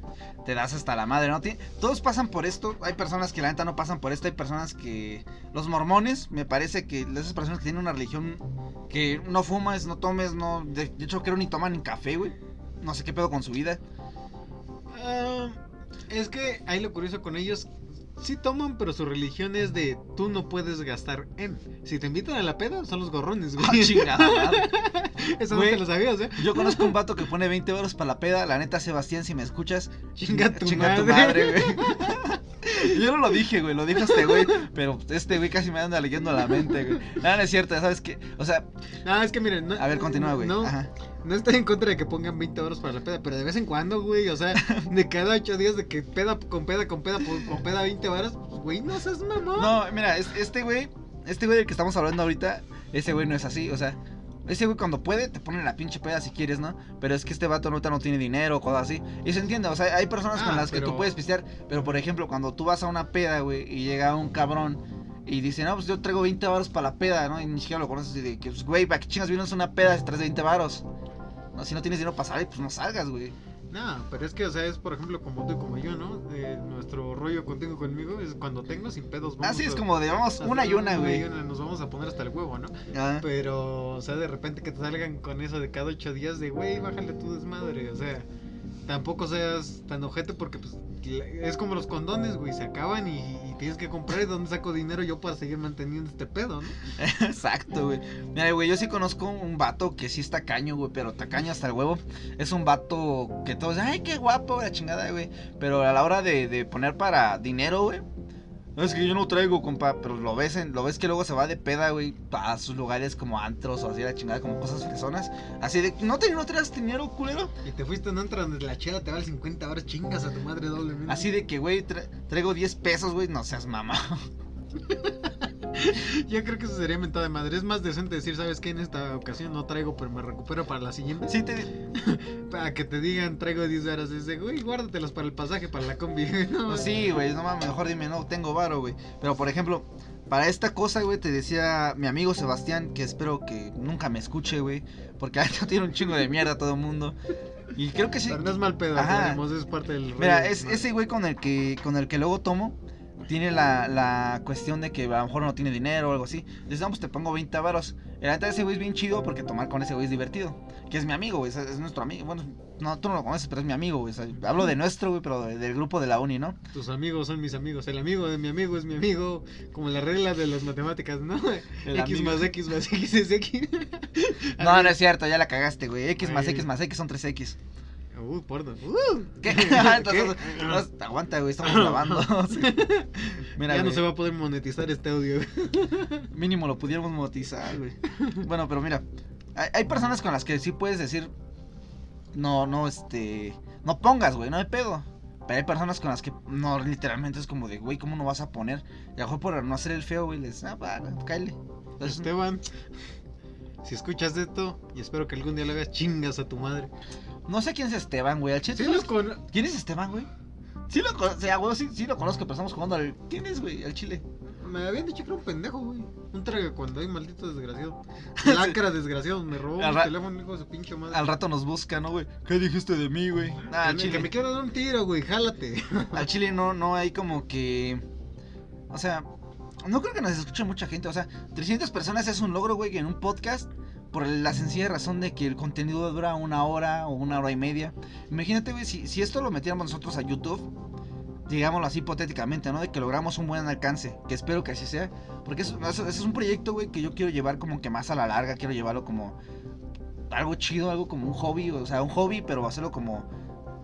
te das hasta la madre, ¿no? Todos pasan por esto. Hay personas que la neta no pasan por esto. Hay personas que. Los mormones, me parece que esas personas que tienen una religión que no fumas, no tomes, no. De, hecho, creo ni toman ni café, güey. No sé qué pedo con su vida. Ah, es que ahí lo curioso con ellos. Sí toman, pero su religión es de tú no puedes gastar en. Si te invitan a la peda, son los gorrones, güey. chingada madre. Eso Güey. no te lo sabías, ¿eh? Yo conozco un vato que pone 20 euros para la peda. La neta, Sebastián, si me escuchas, Chinga tu chinga tu madre, güey. Yo no lo dije, güey, lo dijo este güey, pero este güey casi me anda leyendo la mente, güey. Nada, no es cierto, ¿sabes qué? O sea, No, es que miren. No, a ver, continúa, güey. No, Ajá. no estoy en contra de que pongan 20 euros para la peda, pero de vez en cuando, güey. O sea, de cada 8 días de que peda con peda con peda con, peda 20 horas, pues, güey, no seas mamón. No, mira, es- este güey, este güey del que estamos hablando ahorita, ese güey no es así, o sea, ese güey cuando puede te pone la pinche peda si quieres, ¿no? Pero es que este vato ahorita no tiene dinero o cosas así. Y se entiende, o sea, hay personas con Ah, las que tú puedes pistear, pero por ejemplo, cuando tú vas a una peda, güey, y llega un cabrón y dice, no, pues yo traigo 20 varos para la peda, ¿no? Y ni siquiera lo conoces y de que, pues, güey, ¿para qué chingas vienes a una peda si traes 20 varos? No, si no tienes dinero para salir, pues no salgas, güey. No, pero es que, o sea, es por ejemplo como tú y como yo, ¿no? Eh, nuestro rollo contigo conmigo es cuando tengo sin pedos. vamos Así es a- como de, vamos, una y una, güey. Nos vamos a poner hasta el huevo, ¿no? Ah. Pero, o sea, de repente que te salgan con eso de cada ocho días de, güey, bájale tu desmadre. O sea, tampoco seas tan ojete porque, pues, es como los condones, güey, se acaban y, tienes que comprar. ¿Y dónde saco dinero yo para seguir manteniendo este pedo, no? Exacto, güey. Mira, güey, yo sí conozco un vato que sí está caño, güey, pero tacaño hasta el huevo. Es un vato que todos, ay, qué guapo, la chingada, güey. Pero a la hora de poner para dinero, güey, Es que yo no traigo, compa, pero lo ves, en, lo ves que luego se va de peda, güey, a sus lugares como antros o así, la chingada, como cosas fresonas. Así de, ¿no, te, no traes dinero, culero? Y te fuiste a un antro donde la chela te vale 50 horas, chingas a tu madre doblemente. Así de que, güey, tra- traigo 10 pesos, güey, no seas mamá. Yo creo que eso sería mentada de madre. Es más decente decir, ¿sabes qué? En esta ocasión no traigo, pero me recupero para la siguiente. Sí, te... Para que te digan, traigo 10 horas. Dice, güey, guárdatelos para el pasaje, para la combi. No, Pues sí, güey, no mames, mejor dime, no, tengo varo, güey. Pero, por ejemplo, para esta cosa, güey, te decía mi amigo Sebastián, que espero que nunca me escuche, güey, porque ahorita tiene un chingo de mierda todo el mundo. Y creo que sí. Pero no es mal pedo, tenemos, es parte del Mira, es, ese güey con el que con el que luego tomo tiene la, la cuestión de que a lo mejor no tiene dinero o algo así. Dices, no, pues te pongo 20 varos. La neta ese güey es bien chido porque tomar con ese güey es divertido. Que es mi amigo, güey, es, es nuestro amigo. Bueno, no, tú no lo conoces, pero es mi amigo, güey. O sea, hablo de nuestro, güey, pero de- del grupo de la uni, ¿no? Tus amigos son mis amigos. El amigo de mi amigo es mi amigo. Como la regla de las matemáticas, ¿no? El X amigo. más X más X es X. No, no es cierto, ya la cagaste, güey. X más. X más X son 3X. Uh, porno. Uh. ¿Qué? Entonces, entonces, aguanta, güey, estamos grabando. Mira, ya no se va a poder monetizar este audio. mínimo lo pudiéramos monetizar, güey. Bueno, pero mira, hay, hay personas con las que sí puedes decir, no, no, este, no pongas, güey, no hay pedo. Pero hay personas con las que no, literalmente es como de, güey, ¿cómo no vas a poner? Y a lo mejor por no hacer el feo, güey, les, ah, cáele. Entonces, Esteban, si escuchas esto, y espero que algún día lo hagas, chingas a tu madre. No sé quién es Esteban, güey, chile. Sí, con... ¿Quién es Esteban, güey? Sí lo conozco, o sea, güey, sí, sí lo conozco, pero estamos jugando al... ¿Quién es, güey? Al chile. Me habían dicho que era un pendejo, güey. Un traga cuando hay maldito desgraciado. Lacra desgraciado, me robó ra- teléfono, hijo de su pinche madre. Al rato nos busca, ¿no, güey? ¿Qué dijiste de mí, güey? Al que, me, que chile, me quiero dar un tiro, güey, jálate. al chile no, no hay como que... O sea, no creo que nos escuche mucha gente. O sea, 300 personas es un logro, güey, en un podcast... Por la sencilla razón de que el contenido dura una hora o una hora y media. Imagínate, güey, si, esto lo metiéramos nosotros a YouTube, digámoslo así hipotéticamente, ¿no? De que logramos un buen alcance, que espero que así sea. Porque eso es un proyecto, güey, que yo quiero llevar como que más a la larga, quiero llevarlo como algo chido, algo como un hobby, o sea, un hobby, pero hacerlo como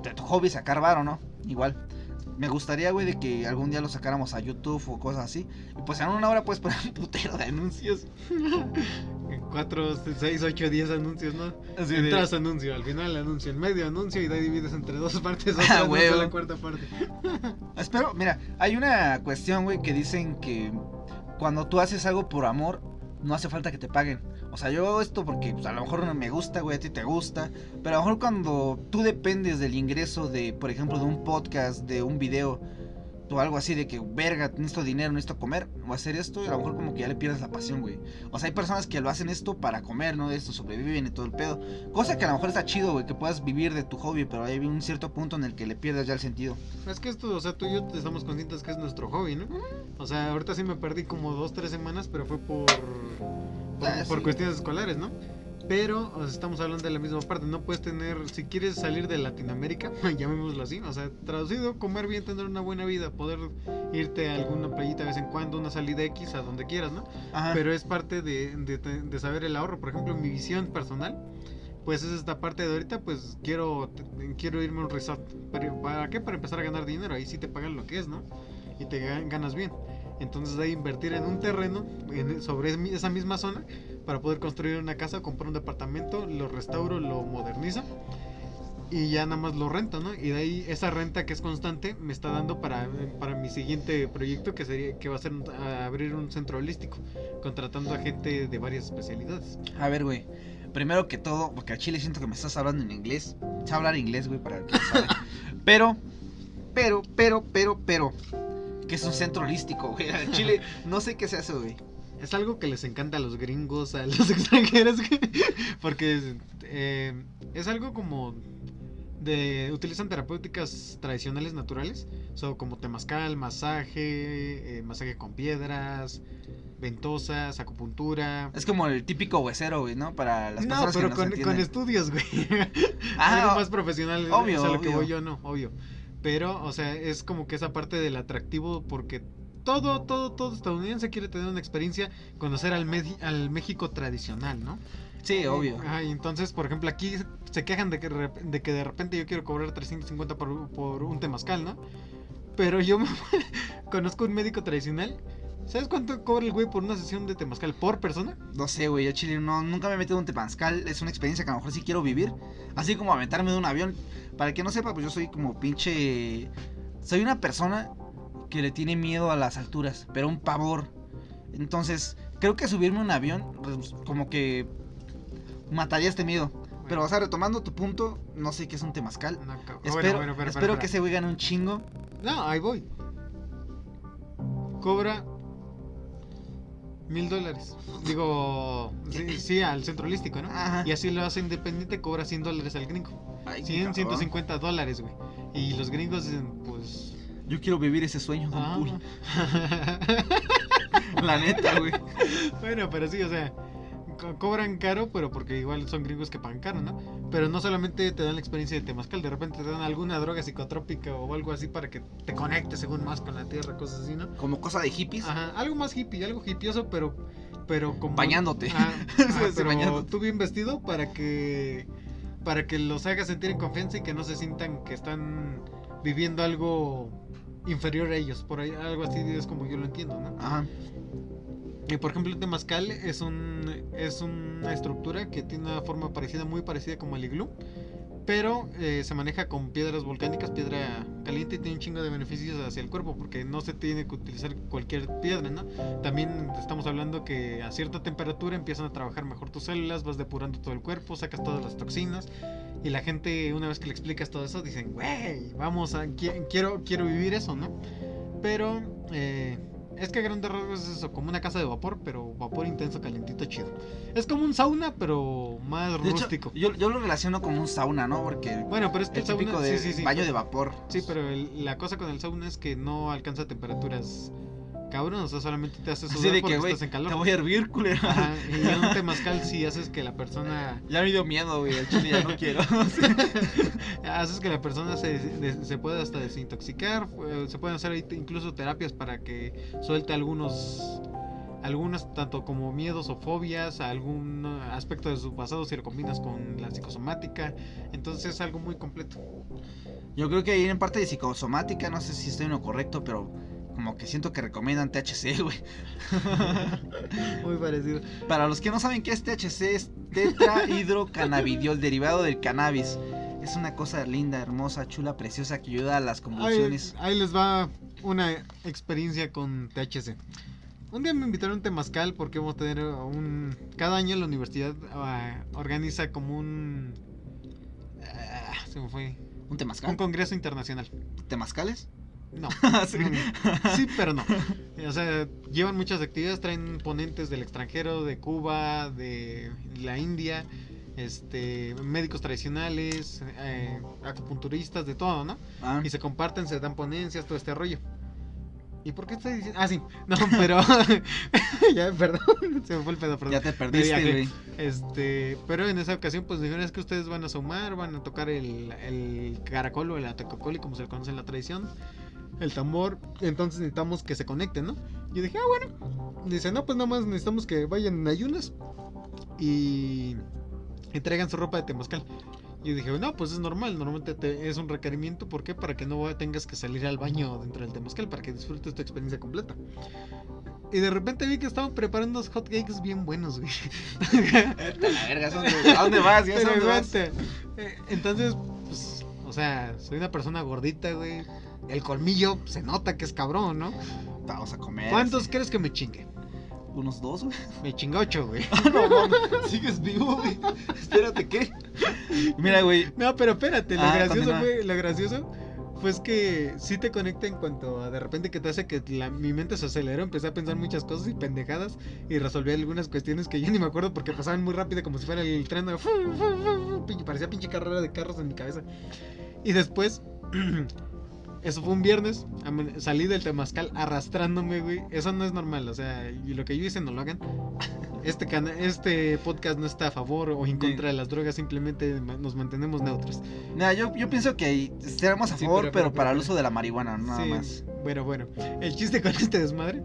de tu hobby sacar varo, ¿no? Igual. Me gustaría, güey, de que algún día lo sacáramos a YouTube o cosas así. Y pues en una hora puedes poner un putero de anuncios. 4, 6, 8, 10 anuncios, ¿no? Así de- Entras anuncio, al final anuncio, en medio anuncio y de ahí divides entre dos partes. Ah, Otra anuncio, huevo. la cuarta parte. Espero, mira, hay una cuestión, güey, que dicen que cuando tú haces algo por amor, no hace falta que te paguen. O sea, yo hago esto porque pues, a lo mejor no me gusta, güey, a ti te gusta. Pero a lo mejor cuando tú dependes del ingreso de, por ejemplo, de un podcast, de un video, o algo así de que, verga, necesito dinero, necesito comer, o hacer esto, y a lo mejor como que ya le pierdes la pasión, güey. O sea, hay personas que lo hacen esto para comer, ¿no? De esto sobreviven y todo el pedo. Cosa que a lo mejor está chido, güey, que puedas vivir de tu hobby, pero hay un cierto punto en el que le pierdes ya el sentido. Es que esto, o sea, tú y yo estamos conscientes que es nuestro hobby, ¿no? O sea, ahorita sí me perdí como dos, tres semanas, pero fue por, por, Ah, por sí. cuestiones escolares, ¿no? Pero o sea, estamos hablando de la misma parte, no puedes tener, si quieres salir de Latinoamérica, llamémoslo así, o sea, traducido, comer bien, tener una buena vida, poder irte a alguna playita de vez en cuando, una salida X, a donde quieras, ¿no? Ajá. Pero es parte de, de, de saber el ahorro, por ejemplo, mi visión personal, pues es esta parte de ahorita, pues quiero, quiero irme a un resort, pero ¿para qué? Para empezar a ganar dinero, ahí sí te pagan lo que es, ¿no? Y te gan- ganas bien. Entonces de ahí invertir en un terreno en- sobre esa misma zona para poder construir una casa, comprar un departamento, lo restauro, lo modernizo y ya nada más lo rento, ¿no? Y de ahí esa renta que es constante me está dando para, para mi siguiente proyecto que sería que va a ser un- a abrir un centro holístico, contratando a gente de varias especialidades. A ver, güey. Primero que todo, porque a Chile siento que me estás hablando en inglés. Sé hablar inglés, güey, para que sabe. Pero, pero, pero, pero, pero. Que es un centro holístico, güey. A Chile, no sé qué se hace, güey. Es algo que les encanta a los gringos, a los extranjeros, porque es, eh, es algo como de utilizan terapéuticas tradicionales naturales, so, como temazcal, masaje, eh, masaje con piedras, ventosas, acupuntura. Es como el típico huesero, güey, ¿no? Para las No, personas pero que con, no con estudios, güey. Ah, algo más profesional, obvio, o sea, lo que voy yo no, obvio. Pero, o sea, es como que esa parte del atractivo porque todo, todo, todo estadounidense quiere tener una experiencia, conocer al, al México tradicional, ¿no? Sí, obvio. Ajá, y entonces, por ejemplo, aquí se quejan de que, de que de repente yo quiero cobrar 350 por, por un temazcal, ¿no? Pero yo me- conozco un médico tradicional. ¿Sabes cuánto cobra el güey por una sesión de temazcal por persona? No sé, güey, yo chile no, nunca me he metido en un temazcal, es una experiencia que a lo mejor sí quiero vivir, así como aventarme de un avión. Para el que no sepa, pues yo soy como pinche... Soy una persona que le tiene miedo a las alturas, pero un pavor. Entonces, creo que subirme a un avión, pues, como que mataría este miedo. Pero, o sea, retomando tu punto, no sé qué es un temazcal. No, bueno, Espero, bueno, pero, espero pero, que ese güey gane un chingo. No, ahí voy. Cobra mil dólares. Digo, sí, sí, al centro holístico, ¿no? Ajá. Y así lo hace independiente, cobra 100 dólares al gringo. Ay, 100, cabrón. 150 dólares, güey. Y los gringos dicen, pues... Yo quiero vivir ese sueño, Don ah. Pool. La neta, güey. bueno, pero sí, o sea, co- cobran caro, pero porque igual son gringos que pagan caro, ¿no? Pero no solamente te dan la experiencia de temazcal, de repente te dan alguna droga psicotrópica o algo así para que te conectes según más con la tierra, cosas así, ¿no? Como cosa de hippies. Ajá, algo más hippie, algo hippioso, pero pero como Bañándote. Pero bañándote. tú bien vestido para que para que los hagas sentir en confianza y que no se sientan que están viviendo algo inferior a ellos, por ahí algo así es como yo lo entiendo, ¿no? Ajá. Y por ejemplo, el temazcal es un es una estructura que tiene una forma parecida, muy parecida como el iglú, pero eh, se maneja con piedras volcánicas, piedra caliente y tiene un chingo de beneficios hacia el cuerpo porque no se tiene que utilizar cualquier piedra, ¿no? También estamos hablando que a cierta temperatura empiezan a trabajar mejor tus células, vas depurando todo el cuerpo, sacas todas las toxinas y la gente una vez que le explicas todo eso dicen, güey, vamos a qui- quiero quiero vivir eso, ¿no? Pero eh, es que a grandes rasgos es eso, como una casa de vapor, pero vapor intenso, calientito, chido. Es como un sauna, pero más De hecho, rústico. yo, yo lo relaciono como un sauna, ¿no? Porque Bueno, pero es que el el sauna, típico de sí, sí, sí. baño de vapor. Sí, pero el- la cosa con el sauna es que no alcanza temperaturas cabrón, o sea, solamente te hace Así sudar de porque que, güey, estás en calor. te voy a hervir, culero. Ajá, y en un temazcal sí haces que la persona Ya me dio miedo, güey. Al chile ya no quiero. haces que la persona se, se pueda hasta desintoxicar, eh, se pueden hacer incluso terapias para que suelte algunos algunas tanto como miedos o fobias, algún aspecto de su pasado si lo combinas con la psicosomática, entonces es algo muy completo. Yo creo que ahí en parte de psicosomática, no sé si estoy en lo correcto, pero como que siento que recomiendan THC, güey. Muy parecido. Para los que no saben qué es THC, es tetrahidrocannabidiol, derivado del cannabis. Es una cosa linda, hermosa, chula, preciosa que ayuda a las convulsiones. ahí les va una experiencia con THC. Un día me invitaron a un temazcal porque vamos a tener un... Cada año la universidad ah, organiza como un... ah, se me fue. ¿Un Un temazcal? congreso internacional. ¿Temazcales? No. Sí. Sí, pero no. O sea, llevan muchas actividades, traen ponentes del extranjero, de Cuba, de la India, este, médicos tradicionales, eh, acupunturistas, de todo, ¿no? Ah, Y se comparten, se dan ponencias, todo este rollo. ¿Y por qué estoy diciendo? Ah, sí. No, pero. ya, perdón. Se me fue el pedo, perdón. ya te perdiste, güey. Este. Pero en esa ocasión, pues dijeron: es que ustedes van a sumar, van a tocar el, el caracol o el atacocoli, como se le conoce en la tradición. El tambor. Entonces necesitamos que se conecten, ¿no? Yo dije: ah, bueno. Dice: no, pues nada más necesitamos que vayan en ayunas. Y. Y traigan su ropa de temazcal. Y dije, no, pues es normal, normalmente te- es un requerimiento, ¿por qué? Para que no tengas que salir al baño dentro del temazcal, para que disfrutes tu experiencia completa. Y de repente vi que estaban preparando unos hot cakes bien buenos, güey. La verga, ¿a dónde- ¿a dónde vas? ¿Ya dónde vas? Eh, Entonces, pues, o sea, soy una persona gordita, güey. El colmillo se nota que es cabrón, ¿no? Vamos a comer. ¿Cuántos sí. crees que me chingue? ¿Unos dos, güey? Me chinga ocho, güey. no mames, sigues vivo, güey. Espérate, ¿qué? Mira, güey. No, pero espérate, lo Ah, gracioso lo es que sí te conecta en cuanto a de repente que te hace que la- mi mente se aceleró, empecé a pensar muchas cosas y pendejadas y resolví algunas cuestiones que yo ni me acuerdo porque pasaban muy rápido como si fuera el tren, de parecía pinche carrera de carros en mi cabeza. Y después, eso fue un viernes, salí del temazcal arrastrándome, güey, eso no es normal, o sea, y lo que yo hice no lo hagan. Este, cana- este podcast no está a favor o en contra de las drogas, simplemente nos mantenemos neutros. Mira, yo, yo pienso que estaremos a Sí, favor, pero- pero, pero- para el uso de la marihuana, nada Sí, más. Bueno, bueno. El chiste con este desmadre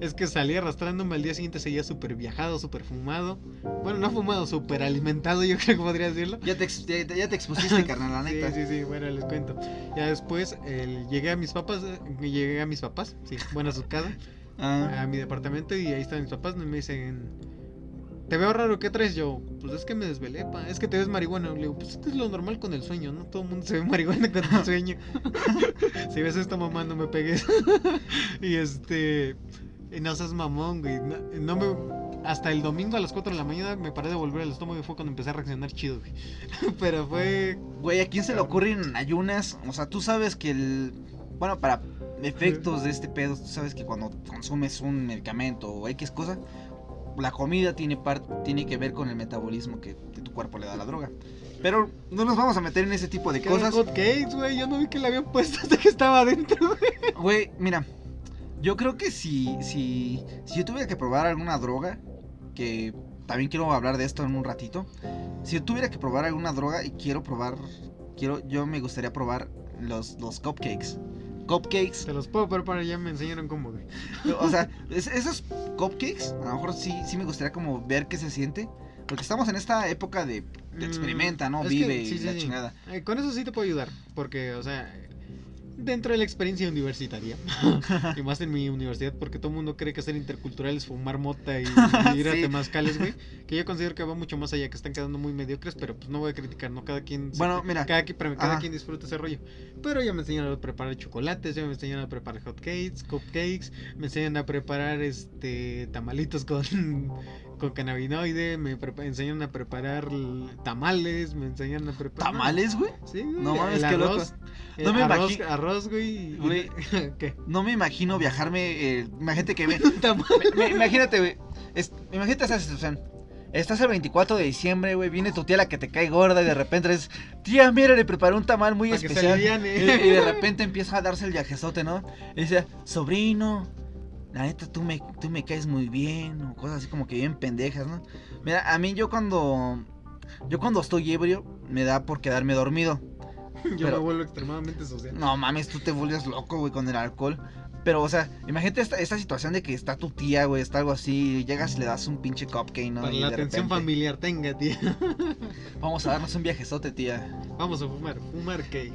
es que salí arrastrándome al día siguiente seguía súper viajado, súper fumado. Bueno, no fumado, súper alimentado, yo creo que podría decirlo. Ya te, ya, ya te expusiste, carnal, la neta. Sí, sí, sí, bueno, les cuento. Ya después llegué a mis papás, eh, llegué a mis papás, sí, bueno, a su casa, Ah, a mi departamento y ahí están mis papás me dicen, te veo raro, ¿qué traes? Yo, pues es que me desvelé, pa, es que te ves marihuana. Le digo, pues es que es lo normal con el sueño, ¿no? Todo el mundo se ve marihuana con el sueño. si ves esta mamá, no me pegues. y este, no seas mamón, güey. No, no me... Hasta el domingo a las 4 de la mañana me paré de volver al estómago y fue cuando empecé a reaccionar chido, güey. Pero fue Güey, ¿a quién se le ocurre en ayunas? O sea, tú sabes que el. Bueno, para efectos de este pedo, tú sabes que cuando consumes un medicamento o X cosa, la comida tiene, par- tiene que ver con el metabolismo que, que tu cuerpo le da a la droga. Pero no nos vamos a meter en ese tipo de eran cosas. hot cakes, güey. Yo no vi que le habían puesto hasta que estaba adentro, güey. Güey, mira, yo creo que si, si, si yo tuviera que probar alguna droga, que también quiero hablar de esto en un ratito, si yo tuviera que probar alguna droga y quiero probar, quiero, yo me gustaría probar los, los cupcakes. Cupcakes, Te los puedo preparar, ya me enseñaron cómo, o sea, es- esos cupcakes, a lo mejor sí, sí me gustaría como ver qué se siente, porque estamos en esta época de, de Mm, experimenta, ¿no? es que- Vive sí, sí, la sí. chingada. Eh, con eso sí te puedo ayudar, porque, o sea, dentro de la experiencia universitaria, y más en mi universidad, porque todo el mundo cree que ser intercultural es fumar mota y, y ir a Sí. temazcales, güey, que yo considero que va mucho más allá, que están quedando muy mediocres, pero pues no voy a criticar, ¿no? Cada quien... se- Bueno, mira, Cada, quien disfruta ese rollo. Pero ya me enseñaron a preparar chocolates, ya me enseñaron a preparar hot cakes, cupcakes, me enseñan a preparar este tamalitos con, con cannabinoide, me enseñan a preparar tamales, me enseñan a preparar... ¿tamales, güey? Sí, güey, No mames, qué loco. No me arroz, arroz, güey. y- Güey. ¿Qué? No me imagino viajarme, eh, imagínate que ve, Tamal. Me- me- imagínate, güey. es- imagínate esa situación. Estás el 24 de diciembre, güey. Viene tu tía la que te cae gorda y de repente es. Tía, mira, le preparé un tamal muy Pa' que se especial. Y, y de repente empieza a darse el viajezote, ¿no? Y dice, sobrino, la neta, tú me, tú me caes muy bien. O cosas así como que bien pendejas, ¿no? Mira, a mí yo cuando. Yo cuando estoy ebrio, me da por quedarme dormido. Yo Pero- me vuelvo extremadamente social. No mames, tú te vuelves loco, güey, con el alcohol. Pero, o sea, imagínate esta, esta situación de que está tu tía, güey, está algo así, y llegas y le das un pinche cupcake, ¿no? Para Y la de atención repente, familiar, tenga, tía. Vamos a darnos un viajezote, tía. Vamos a fumar, fumar cake.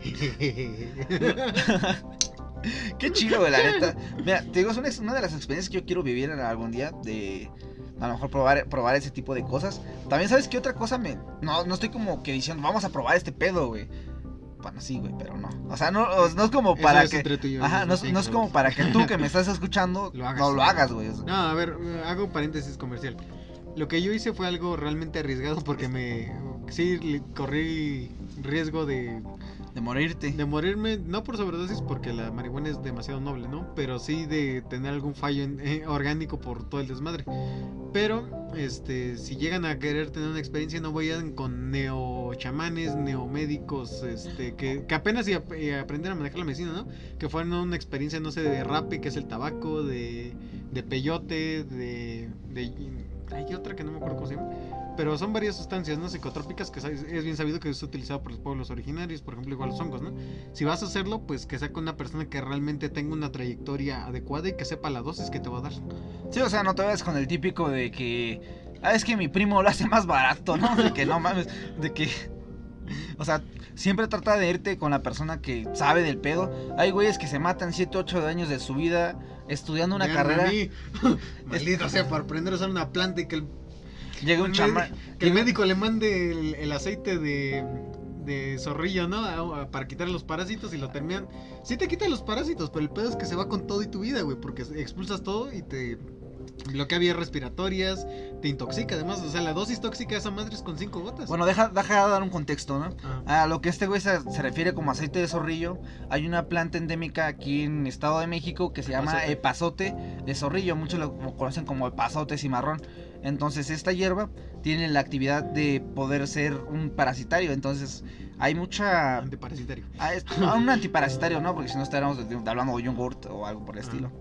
Qué chido, güey, la neta. Mira, te digo, es una, de las experiencias que yo quiero vivir algún día, de a lo mejor probar, probar ese tipo de cosas. También, ¿sabes qué otra cosa me...? No, no estoy como que diciendo, vamos a probar este pedo, güey. Bueno, sí, güey, pero no. O sea, no, no es como para que... yo, Ajá, no es, no como para que tú que me estás escuchando Lo hagas. no lo hagas, güey. No, a ver, hago paréntesis comercial. Lo que yo hice fue algo realmente arriesgado porque me. Sí, corrí riesgo de, De morirte. de morirme, no por sobredosis porque la marihuana es demasiado noble, ¿no? Pero sí de tener algún fallo en- eh, orgánico por todo el desmadre. Pero, este, si llegan a querer tener una experiencia, no vayan con neochamanes, neomédicos, este, que, que apenas y, ap- y aprender a manejar la medicina, ¿no? Que fueran una experiencia, no sé, de rape, que es el tabaco, de, de peyote, de, de... Hay otra que no me acuerdo cómo se llama. Pero son varias sustancias, ¿no? Psicotrópicas que es bien sabido que es utilizado por los pueblos originarios, por ejemplo, igual los hongos, ¿no? Si vas a hacerlo, pues que sea con una persona que realmente tenga una trayectoria adecuada y que sepa la dosis que te va a dar. Sí, o sea, no te vayas con el típico de que. Ah, es que mi primo lo hace más barato, ¿no? De que no mames. De que. O sea, siempre trata de irte con la persona que sabe del pedo. Hay güeyes que se matan 7, 8 años de su vida estudiando una Véanme carrera. Maldito sea, para aprender a usar una planta y que el, Llega un que el médico le mande el, el aceite de, de zorrillo, ¿no? A- a- para quitar los parásitos y lo terminan. Sí te quita los parásitos, pero el pedo es que se va con todo y tu vida, güey, porque expulsas todo y te bloquea vías respiratorias, te intoxica además, o sea, la dosis tóxica de esa madre es con 5 gotas. Bueno, deja, deja dar un contexto, ¿no? Ah. A lo que este güey se, se refiere como aceite de zorrillo, hay una planta endémica aquí en Estado de México que se llama Epazote. epazote de zorrillo, muchos lo lo conocen como epazote cimarrón. Entonces esta hierba tiene la actividad de poder ser un parasitario, entonces hay mucha... Antiparasitario. Ah, es- no, un antiparasitario, ¿no? Porque si no estaríamos hablando de yogurt o algo por el Ah. estilo.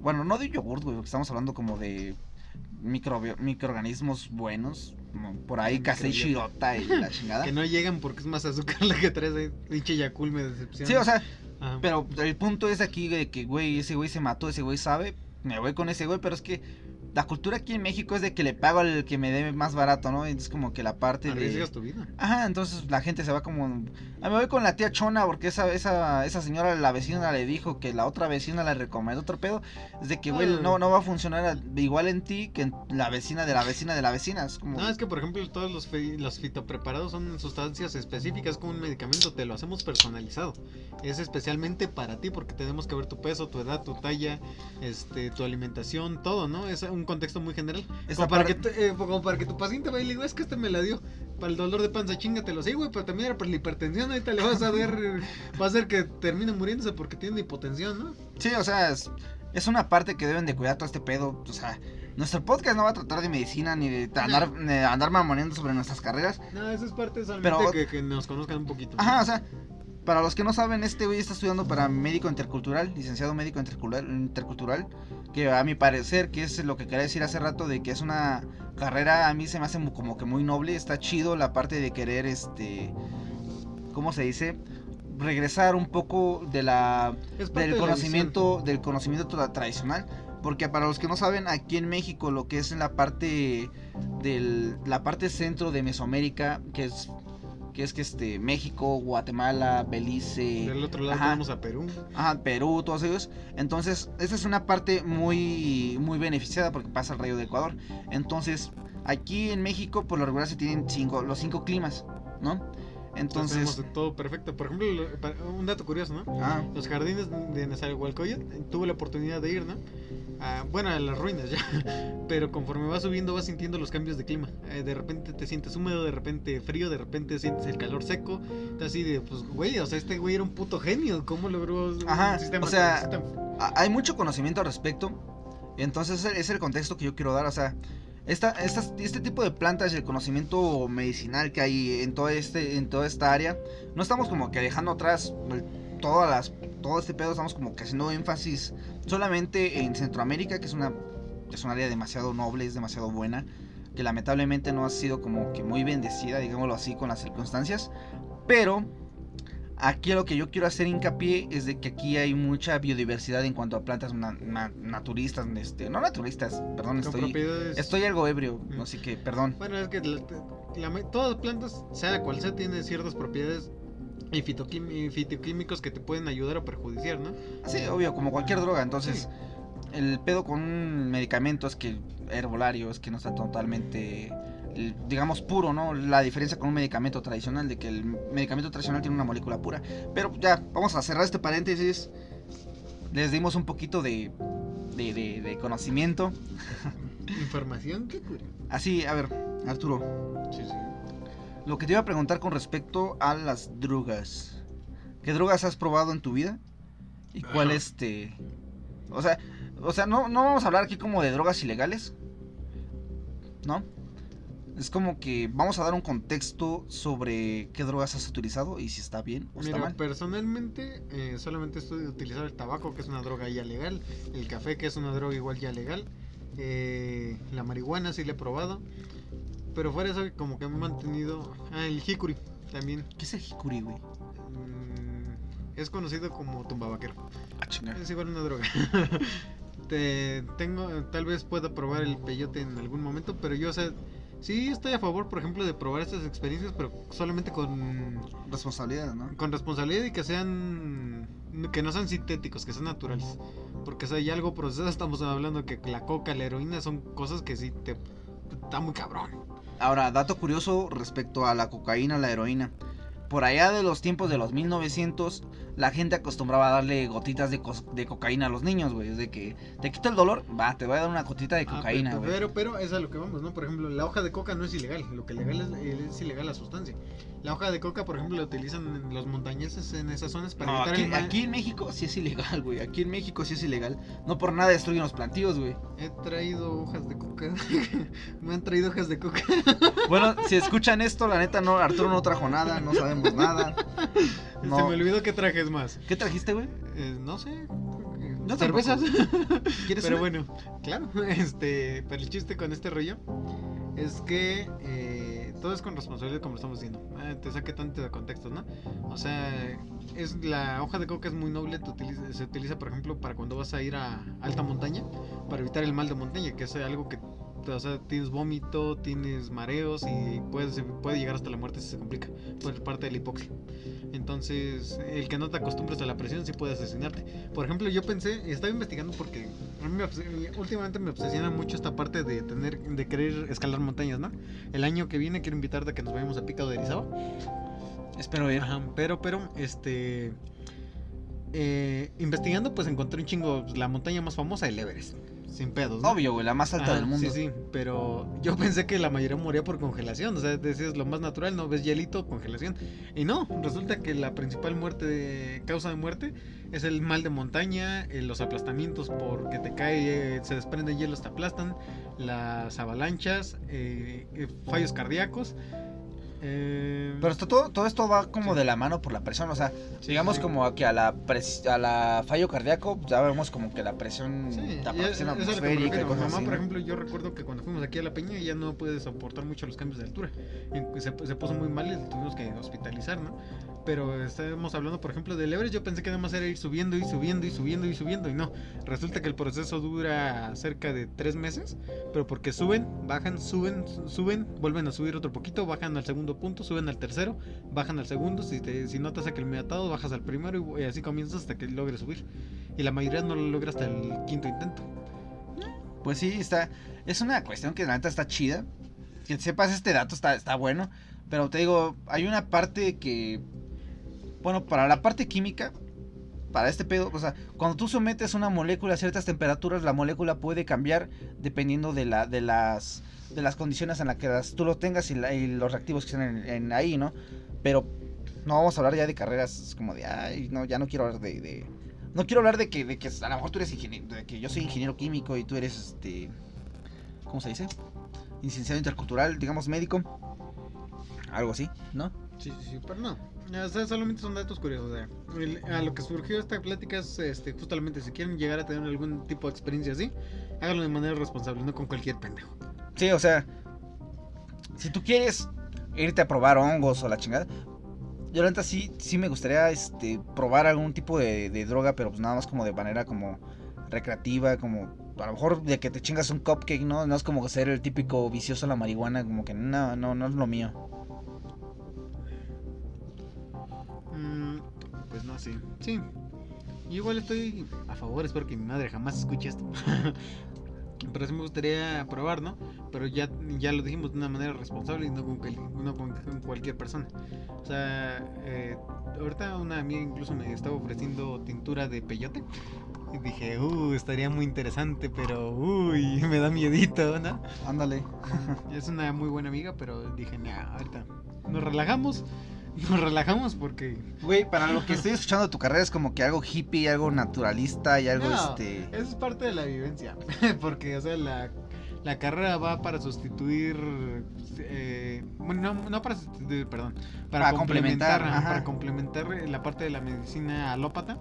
Bueno, no de yogurt, güey, porque estamos hablando como de microbio- microorganismos buenos, por ahí Microbiota. Shirota y la chingada. Que no llegan porque es más azúcar la que traes ahí. Pinche Yakul me decepciona. Sí, o sea, Ajá. pero el punto es aquí de que, güey, ese güey se mató, ese güey sabe, me voy con ese güey, pero es que la cultura aquí en México es de que le pago al que me dé más barato, ¿no? Es como que la parte de... Arriesgas tu vida. Ajá, entonces la gente se va como... Ah, me voy con la tía Chona porque esa, esa, esa señora, la vecina le dijo que la otra vecina le recomendó otro pedo. Es de que, güey, Ah. no, no va a funcionar igual en ti que en la vecina de la vecina de la vecina. Es como... No, es que por ejemplo todos los, los fitopreparados son sustancias específicas como un medicamento, te lo hacemos personalizado. Es especialmente para ti porque tenemos que ver tu peso, tu edad, tu talla, este, tu alimentación, todo, ¿no? Es un contexto muy general. Como para, que, parte- te- eh, como para que tu paciente vaya y le diga, es que este me la dio. Para el dolor de panza, chingatelo. Sí, güey, pero también era para la hipertensión. Ahorita le vas a ver, va a hacer que termine muriéndose porque tiene hipotensión, ¿no? Sí, o sea, es, es una parte que deben de cuidar todo este pedo. O sea, nuestro podcast no va a tratar de medicina ni de andar, de andar mamoneando sobre nuestras carreras. No, eso es parte solamente Pero- que, que nos conozcan un poquito. ¿no? Ajá, o sea, para los que no saben, este güey está estudiando para médico intercultural, licenciado médico intercultural, intercultural, que a mi parecer, que es lo que quería decir hace rato, de que es una carrera, a mí se me hace como que muy noble, está chido la parte de querer, este, ¿cómo se dice? Regresar un poco de la del conocimiento del conocimiento tra- tradicional porque para los que no saben aquí en México lo que es en la parte del la parte centro de Mesoamérica que es que es que este México Guatemala Belice Del otro lado Ajá. tenemos a Perú. Ajá, Perú, todos ellos. Entonces, esta es una parte muy, muy beneficiada porque pasa el rayo de Ecuador. Entonces, aquí en México, por lo regular, se tienen cinco, los cinco climas, ¿no? Entonces Entonces, tenemos todo perfecto. Por ejemplo, un dato curioso, ¿no? ah, Los jardines de Nezahualcóyotl, tuve la oportunidad de ir, ¿no? Ah, bueno, a las ruinas ya. Pero conforme vas subiendo vas sintiendo los cambios de clima. Eh, de repente te sientes húmedo, de repente frío, de repente sientes el calor seco. Entonces así de, pues, güey, o sea, este güey era un puto genio. ¿Cómo logró un Ajá, sistema o sea, hay mucho conocimiento al respecto. Entonces, es el contexto que yo quiero dar. O sea, esta, estas- este tipo de plantas y el conocimiento medicinal que hay en, todo este, en toda esta área, no estamos como que dejando atrás todas las, todo este pedo, estamos como que haciendo énfasis solamente en Centroamérica, que es una, es un área demasiado noble, es demasiado buena, que lamentablemente no ha sido como que muy bendecida, digámoslo así, con las circunstancias. Pero aquí lo que yo quiero hacer hincapié es de que aquí hay mucha biodiversidad en cuanto a plantas na- na- naturistas, este, no naturistas, perdón, estoy, estoy algo ebrio, Mm. así que perdón. Bueno, es que la- la ma- todas las plantas, sea cual sea, tienen ciertas propiedades y, fitoquímicos que te pueden ayudar o perjudiciar, ¿no? Sí, obvio, como cualquier droga, entonces Sí. el pedo con un medicamento es que herbolario es que no está totalmente digamos puro, ¿no? La diferencia con un medicamento tradicional de que el medicamento tradicional tiene una molécula pura. Pero ya, vamos a cerrar este paréntesis. Les dimos un poquito de de, de- de conocimiento. Información, qué cura. Así, a ver, Arturo, Sí, sí. lo que te iba a preguntar con respecto a las drogas. ¿Qué drogas has probado en tu vida? ¿Y cuál Ah. este? O sea, o sea, no, no vamos a hablar aquí como de drogas ilegales. ¿No? Es como que vamos a dar un contexto sobre qué drogas has utilizado y si está bien o está Mira, mal. personalmente eh, solamente estoy utilizando el tabaco, que es una droga ya legal, el café, que es una droga igual ya legal, eh, la marihuana sí la he probado, pero fuera de eso como que me he mantenido... Ah, el hikuri también. ¿Qué es el jicuri, güey? mm, es conocido como tumbabaquero. Ah, chinga. Es igual una droga. Te, tengo, tal vez pueda probar el peyote en algún momento, pero yo, o sea, sí estoy a favor, por ejemplo, de probar estas experiencias, pero solamente con Responsabilidad, ¿no? con responsabilidad y que sean que no sean sintéticos, que sean naturales. Porque si hay algo procesado, estamos hablando que la coca, la heroína son cosas que sí te está muy cabrón. Ahora, dato curioso respecto a la cocaína, la heroína. Por allá de los tiempos de los 1900, la gente acostumbraba a darle gotitas de, cos- de cocaína a los niños, güey. Es de que te quita el dolor, va, te voy a dar una gotita de Ah, cocaína, pero, güey. pero, pero es a lo que vamos, ¿no? Por ejemplo, la hoja de coca no es ilegal. Lo que legal es, es ilegal la sustancia. La hoja de coca, por ejemplo, la utilizan en los montañeses en esas zonas para No, evitar aquí, el ma- aquí en México sí es ilegal, güey. Aquí en México sí es ilegal. No por nada destruyen los plantíos, güey. He traído hojas de coca. Me han traído hojas de coca. Bueno, si escuchan esto, la neta, no, Arturo no trajo nada, no sabemos nada. Se me olvidó que trajes más. ¿Qué trajiste, güey? Eh, no sé. Cervezas. ¿Quieres Pero una? bueno, claro, este, pero el chiste con este rollo es que eh, todo es con responsabilidad como lo estamos diciendo. Ah, te saqué tanto de contexto, ¿no? O sea, es la hoja de coca es muy noble, te utiliza- se utiliza por ejemplo para cuando vas a ir a alta montaña, para evitar el mal de montaña, que es algo que o sea, tienes vómito, tienes mareos y puedes, puede llegar hasta la muerte si se complica por parte de la hipoxia. Entonces, el que no te acostumbres a la presión sí puede asesinarte. Por ejemplo, yo pensé, estaba investigando porque a mí me últimamente me obsesiona mucho esta parte de tener, de querer escalar montañas, ¿no? El año que viene quiero invitarte a que nos vayamos a Pico de Erizaba. Espero ir. Ajá, pero, pero, este. eh, investigando, pues encontré un chingo. La montaña más famosa, el Everest. Sin pedos, ¿no? Obvio, güey, la más alta Ajá, del mundo. Sí, sí, pero yo pensé que la mayoría moría por congelación. O sea, decías lo más natural, ¿no? Ves hielito, congelación. Y no, resulta que la principal muerte, de- causa de muerte, es el mal de montaña, eh, los aplastamientos porque te cae, eh, se desprende hielo, te aplastan, las avalanchas, eh, eh, fallos cardíacos. Eh, Pero esto, todo, todo esto va como Sí. de la mano por la presión, o sea, sí, digamos sí. como que a la pres- a la fallo cardíaco ya vemos como que la presión, Sí, la y es- presión es atmosférica y refiero. Mi cosas mamá, así. por ¿no? ejemplo, yo recuerdo que cuando fuimos aquí a La Peña ella no puede soportar mucho los cambios de altura. Se, se puso muy mal y la tuvimos que hospitalizar, ¿no? Pero estábamos hablando, por ejemplo, del Everest. Yo pensé que nada más era ir subiendo y subiendo y subiendo y subiendo. Y no, resulta que el proceso dura cerca de tres meses. Pero porque suben, bajan, suben, suben, vuelven a subir otro poquito, bajan al segundo punto, suben al tercero, bajan al segundo. Si, te, si notas que el atado, bajas al primero y, y así comienzas hasta que logres subir. Y la mayoría no lo logra hasta el quinto intento. Pues sí, está, es una cuestión que la neta está chida. Que sepas este dato está, está bueno. Pero te digo, hay una parte que, bueno, para la parte química, para este pedo, o sea, cuando tú sometes una molécula a ciertas temperaturas, la molécula puede cambiar dependiendo de, la, de, las, de las condiciones en las que las- tú lo tengas y, la- y los reactivos que estén en, ahí, ¿no? Pero no vamos a hablar ya de carreras como de, ay, no, ya no quiero hablar de... de- no quiero hablar de que, de que a lo mejor tú eres ingeniero, de que yo soy ingeniero químico y tú eres, este, ¿cómo se dice? Licenciado intercultural, digamos médico. Algo así, ¿no? Sí, sí, sí, pero no. O sea, solamente son datos curiosos. sea, el- a lo que surgió esta plática es este, justamente si quieren llegar a tener algún tipo de experiencia así, háganlo de manera responsable, no con cualquier pendejo. Sí, o sea, si tú quieres irte a probar hongos o la chingada, yo la sí, sí me gustaría este, probar algún tipo de, de droga, pero pues nada más como de manera como recreativa, como a lo mejor de que te chingas un cupcake, ¿no? No es como ser el típico vicioso a la marihuana, como que no, no, no es lo mío. Pues no, sí. Sí. Yo igual estoy a favor, espero que mi madre jamás escuche esto. Pero sí me gustaría probar, ¿no? Pero ya, ya lo dijimos de una manera responsable y no con, no con- con cualquier persona. O sea, eh, ahorita una amiga incluso me estaba ofreciendo tintura de peyote. Y dije, uh, estaría muy interesante, pero uy, me da miedito, ¿no? Ándale. Es una muy buena amiga, pero dije, nah, ahorita nos relajamos. Nos relajamos porque Güey, para lo que estoy escuchando de tu carrera es como que algo hippie, algo naturalista y algo No, este... Eso es parte de la vivencia. Porque, o sea, la, la carrera va para sustituir. eh, bueno, no, no para sustituir, perdón. Para, Para complementar. para complementar la parte de la medicina alópata.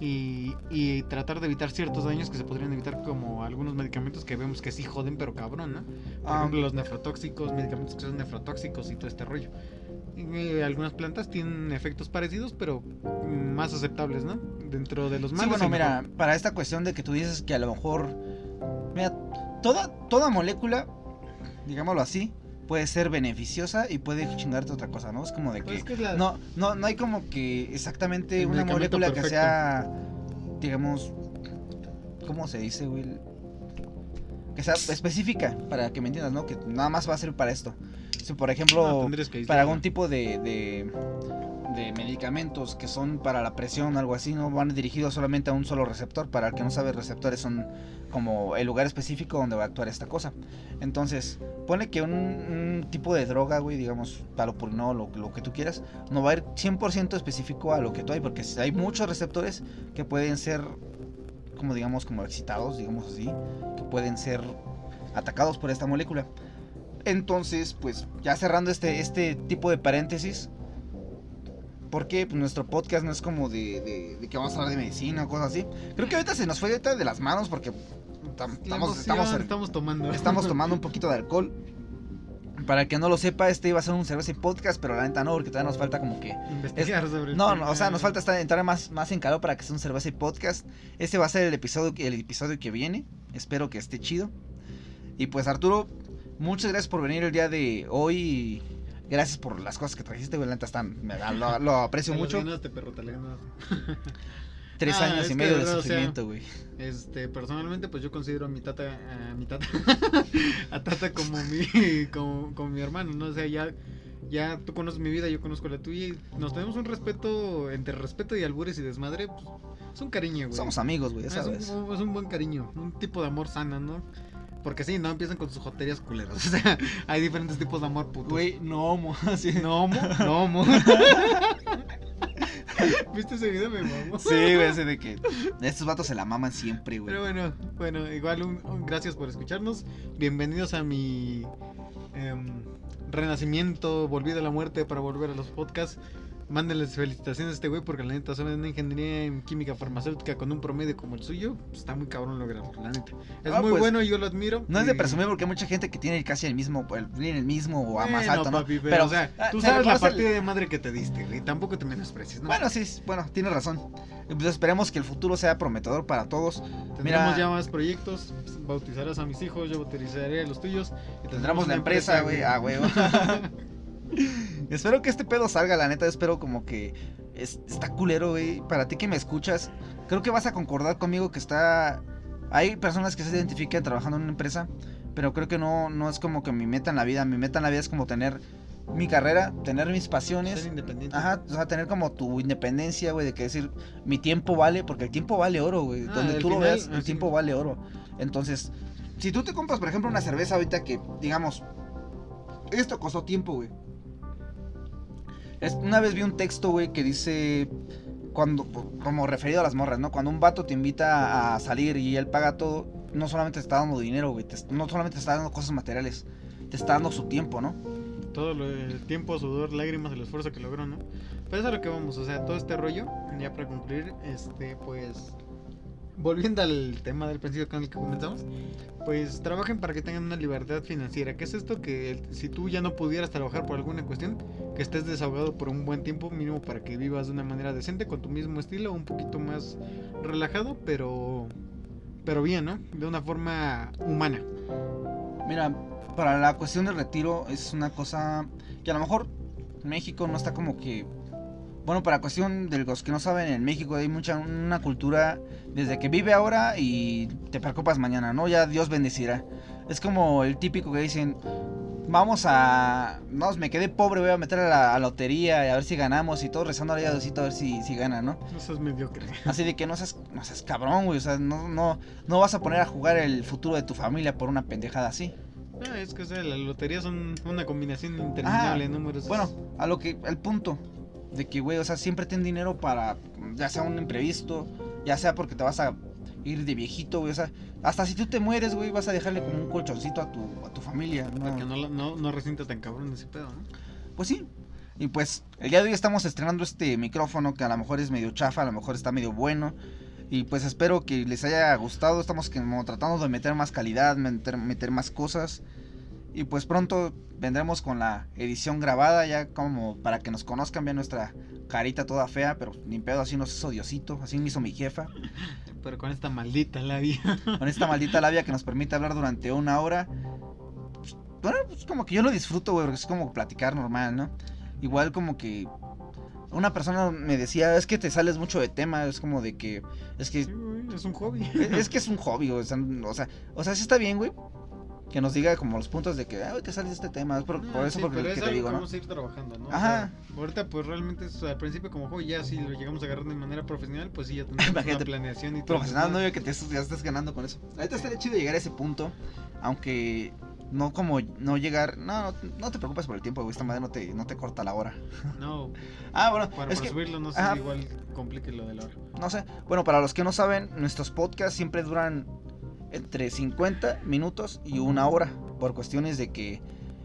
Y, y tratar de evitar ciertos daños que se podrían evitar, como algunos medicamentos que vemos que sí joden, pero cabrón, ¿no? Por Ah. ejemplo, los nefrotóxicos, medicamentos que son nefrotóxicos y todo este rollo. Eh, algunas plantas tienen efectos parecidos, pero más aceptables, ¿no? Dentro de los Sí, malos. bueno, y mira, mejor. para esta cuestión de que tú dices que a lo mejor, mira, toda, toda molécula, digámoslo así, puede ser beneficiosa y puede chingarte otra cosa, ¿no? Es como de que Pues es que la- no, no, no hay como que exactamente El una molécula que sea, digamos, ¿cómo se dice, güey? Que sea específica, para que me entiendas, ¿no? Que nada más va a ser para esto. Si por ejemplo, No, para algún tipo de, de, de medicamentos que son para la presión, algo así, no van dirigidos solamente a un solo receptor. Para el que no sabe, receptores son como el lugar específico donde va a actuar esta cosa. Entonces, pone que un, un tipo de droga, güey, digamos, palopurinol o lo que tú quieras, no va a ir 100% específico a lo que tú hay, porque hay muchos receptores que pueden ser, como digamos, como excitados, digamos así, que pueden ser atacados por esta molécula. Entonces, pues ya cerrando este, este tipo de paréntesis, porque pues, nuestro podcast no es como de, de- de que vamos a hablar de medicina o cosas así. Creo que ahorita se nos fue ahorita de las manos porque tam- estamos, emoción, estamos, estamos tomando. estamos tomando un poquito de alcohol. Para el que no lo sepa, este iba a ser un cerveza y podcast, pero la neta no, porque todavía nos falta como que. Investigar es- sobre No, no, o sea, nos falta estar, entrar más, más en calor para que sea un cerveza y podcast. Este va a ser el episodio, el episodio que viene. Espero que esté chido. Y pues Arturo, muchas gracias por venir el día de hoy. Gracias por las cosas que trajiste, güey. Me- lo, lo aprecio Te mucho. ganaste, perro, te. Tres Ah, años y medio de o sea, sufrimiento, güey. Este, personalmente, pues yo considero a mi tata, a mi tata, a tata como mi, como, como mi hermano, ¿no? O sea, ya, ya tú conoces mi vida, yo conozco la tuya y nos tenemos un respeto, entre respeto y albures y desmadre, pues, es un cariño, güey. Somos amigos, güey, ya es, sabes. un, es un buen cariño, un tipo de amor sana, ¿no? Porque sí, no empiezan con sus joterías culeras. O sea, hay diferentes tipos de amor putos. Güey, no, mo, así. No, mo, no, mo. ¿Viste ese video? Me mamó. Sí, güey, ese de que estos vatos se la maman siempre, güey. Pero bueno, bueno, igual un, un gracias por escucharnos. Bienvenidos a mi em, renacimiento, volví de la muerte para volver a los podcasts. Mándenles felicitaciones a este güey porque la neta sabe una ingeniería en química farmacéutica con un promedio como el suyo, está muy cabrón lograrlo, la neta. Es Ah, muy pues, bueno y yo lo admiro. No es de y- presumir porque hay mucha gente que tiene casi el mismo, el, el mismo o a más alto, ¿no? papi, pero, o sea, ah, tú sabes la el- partida de madre que te diste, güey. Tampoco te menosprecies, ¿no? Bueno, sí, bueno, tienes razón. Y Pues esperemos que el futuro sea prometedor para todos. Tendremos mira- ya más proyectos. Bautizarás a mis hijos, yo bautizaré a los tuyos. y Tendremos la empresa, güey, ah, güey. espero que este pedo salga, la neta, espero como que es- está culero, güey. Para ti que me escuchas, creo que vas a concordar conmigo que está... Hay personas que se identifican trabajando en una empresa, pero creo que no, no es como que mi meta en la vida. Mi meta en la vida es como tener mi carrera, tener mis pasiones. Ser independiente. Ajá, o sea, tener como tu independencia, güey, de que decir, mi tiempo vale, porque el tiempo vale oro, güey. Ah, Donde tú lo veas, el tiempo vale oro. Entonces, si tú te compras, por ejemplo, una cerveza ahorita que, digamos, esto costó tiempo, güey. Es- una vez vi un texto, güey, que dice, cuando, como referido a las morras, ¿no? Cuando un vato te invita a salir y él paga todo, no solamente te está dando dinero, güey, no solamente te está dando cosas materiales, te está dando su tiempo, ¿no? Todo lo- el tiempo, sudor, lágrimas, el esfuerzo que logró, ¿no? Pero eso es a lo que vamos, o sea, todo este rollo, ya para concluir, este, pues, volviendo al tema del principio con el que comenzamos, pues trabajen para que tengan una libertad financiera. ¿Qué es esto? Que si tú ya no pudieras trabajar por alguna cuestión, que estés desahogado por un buen tiempo, mínimo para que vivas de una manera decente, con tu mismo estilo, un poquito más relajado, pero, pero bien, ¿no? De una forma humana. Mira, para la cuestión del retiro es una cosa que a lo mejor México no está como que... Bueno, para cuestión de los que no saben, en México hay mucha una cultura desde que vive ahora y te preocupas mañana, ¿no? Ya Dios bendecirá. Es como el típico que dicen, vamos a... No, me quedé pobre, voy a meter a la, a lotería y a ver si ganamos y todo rezando a Diosito a ver si, si gana, ¿no? Eso es mediocre. Así de que no seas, no seas cabrón, güey. O sea, no, no, no vas a poner a jugar el futuro de tu familia por una pendejada así. No, es que o sea, las loterías son una combinación interminable de números. Bueno, a lo que, al punto de que, güey, o sea, siempre ten dinero para, ya sea un imprevisto, ya sea porque te vas a ir de viejito, güey, o sea, hasta si tú te mueres, güey, vas a dejarle como un colchoncito a tu, a tu familia, ¿no? para que no, no, no resientas tan cabrón ese pedo, ¿no? Pues sí. Y pues, el día de hoy estamos estrenando este micrófono que a lo mejor es medio chafa, a lo mejor está medio bueno. Y pues espero que les haya gustado. Estamos como tratando de meter más calidad, meter, meter más cosas. Y pues pronto vendremos con la edición grabada, ya como para que nos conozcan, vean nuestra carita toda fea, pero ni pedo, así nos hizo Diosito, así me hizo mi jefa. Pero con esta maldita labia. Con esta maldita labia que nos permite hablar durante una hora. Pues, bueno, pues como que yo lo disfruto, güey, porque es como platicar normal, ¿no? Igual como que una persona me decía, es que te sales mucho de tema, es como de que, es que, Sí, güey, es un hobby. es, es que es un hobby, güey, o sea, o sea, o sea, sí está bien, güey, que nos diga como los puntos de que, ay, te sales de este tema, es por, por Ah, eso sí, porque pero que es te algo digo, que ¿no? vamos a ir trabajando, ¿no? O Ajá. sea, ahorita pues realmente es, al principio como hobby, ya si lo llegamos a agarrar de manera profesional, pues sí, ya tenemos una planeación y todo. Profesional, no veo que te ya estás ganando con eso. Ahorita estaría chido llegar a ese punto, aunque no como no llegar, no, no, no te preocupes por el tiempo, güey, esta madre no te, no te corta la hora. No, Ah, bueno, para, es para que subirlo no sé ajá. igual complique lo de la hora. No sé. Bueno, para los que no saben, nuestros podcasts siempre duran entre 50 minutos y una hora. Por cuestiones de que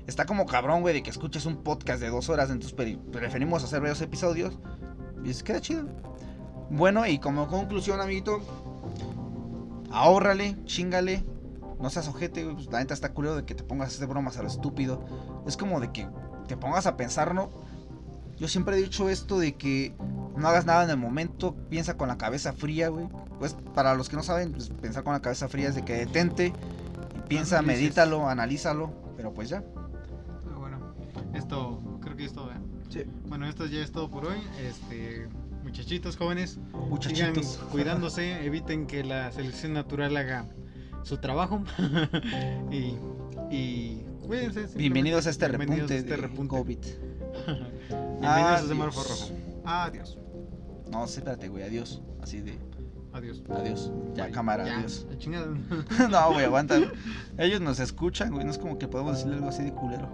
está como cabrón, güey, de que escuches un podcast de dos horas. Entonces pre- preferimos hacer varios episodios. Y se queda chido. Bueno, y como conclusión, amiguito, ahórrale, chingale. No seas ojete, güey, pues, la neta está culero de que te pongas a hacer bromas a lo estúpido. es como de que te pongas a pensar, ¿no? Yo siempre he dicho esto de que no hagas nada en el momento, piensa con la cabeza fría, güey. Pues para los que no saben, pues, pensar con la cabeza fría es de que detente, y piensa, Analices. medítalo, analízalo, pero pues ya. Pero bueno, esto creo que es todo. ¿eh? Sí. Bueno, esto ya es todo por hoy. Este, muchachitos jóvenes, sigan Muchachitos. cuidándose, eviten que la selección natural haga su trabajo y, y cuídense. Bienvenidos a este Bienvenidos repunte, a este de repunte. COVID. Bienvenidos a Adiós. Semáforo Rojo. Adiós. No, sí, espérate, güey, adiós. Así de, Adiós. adiós. Ya, Bye. cámara, Ya, adiós. la chingada. no, güey, aguanta. Ellos nos escuchan, güey, no es como que podemos decirle algo así de culero.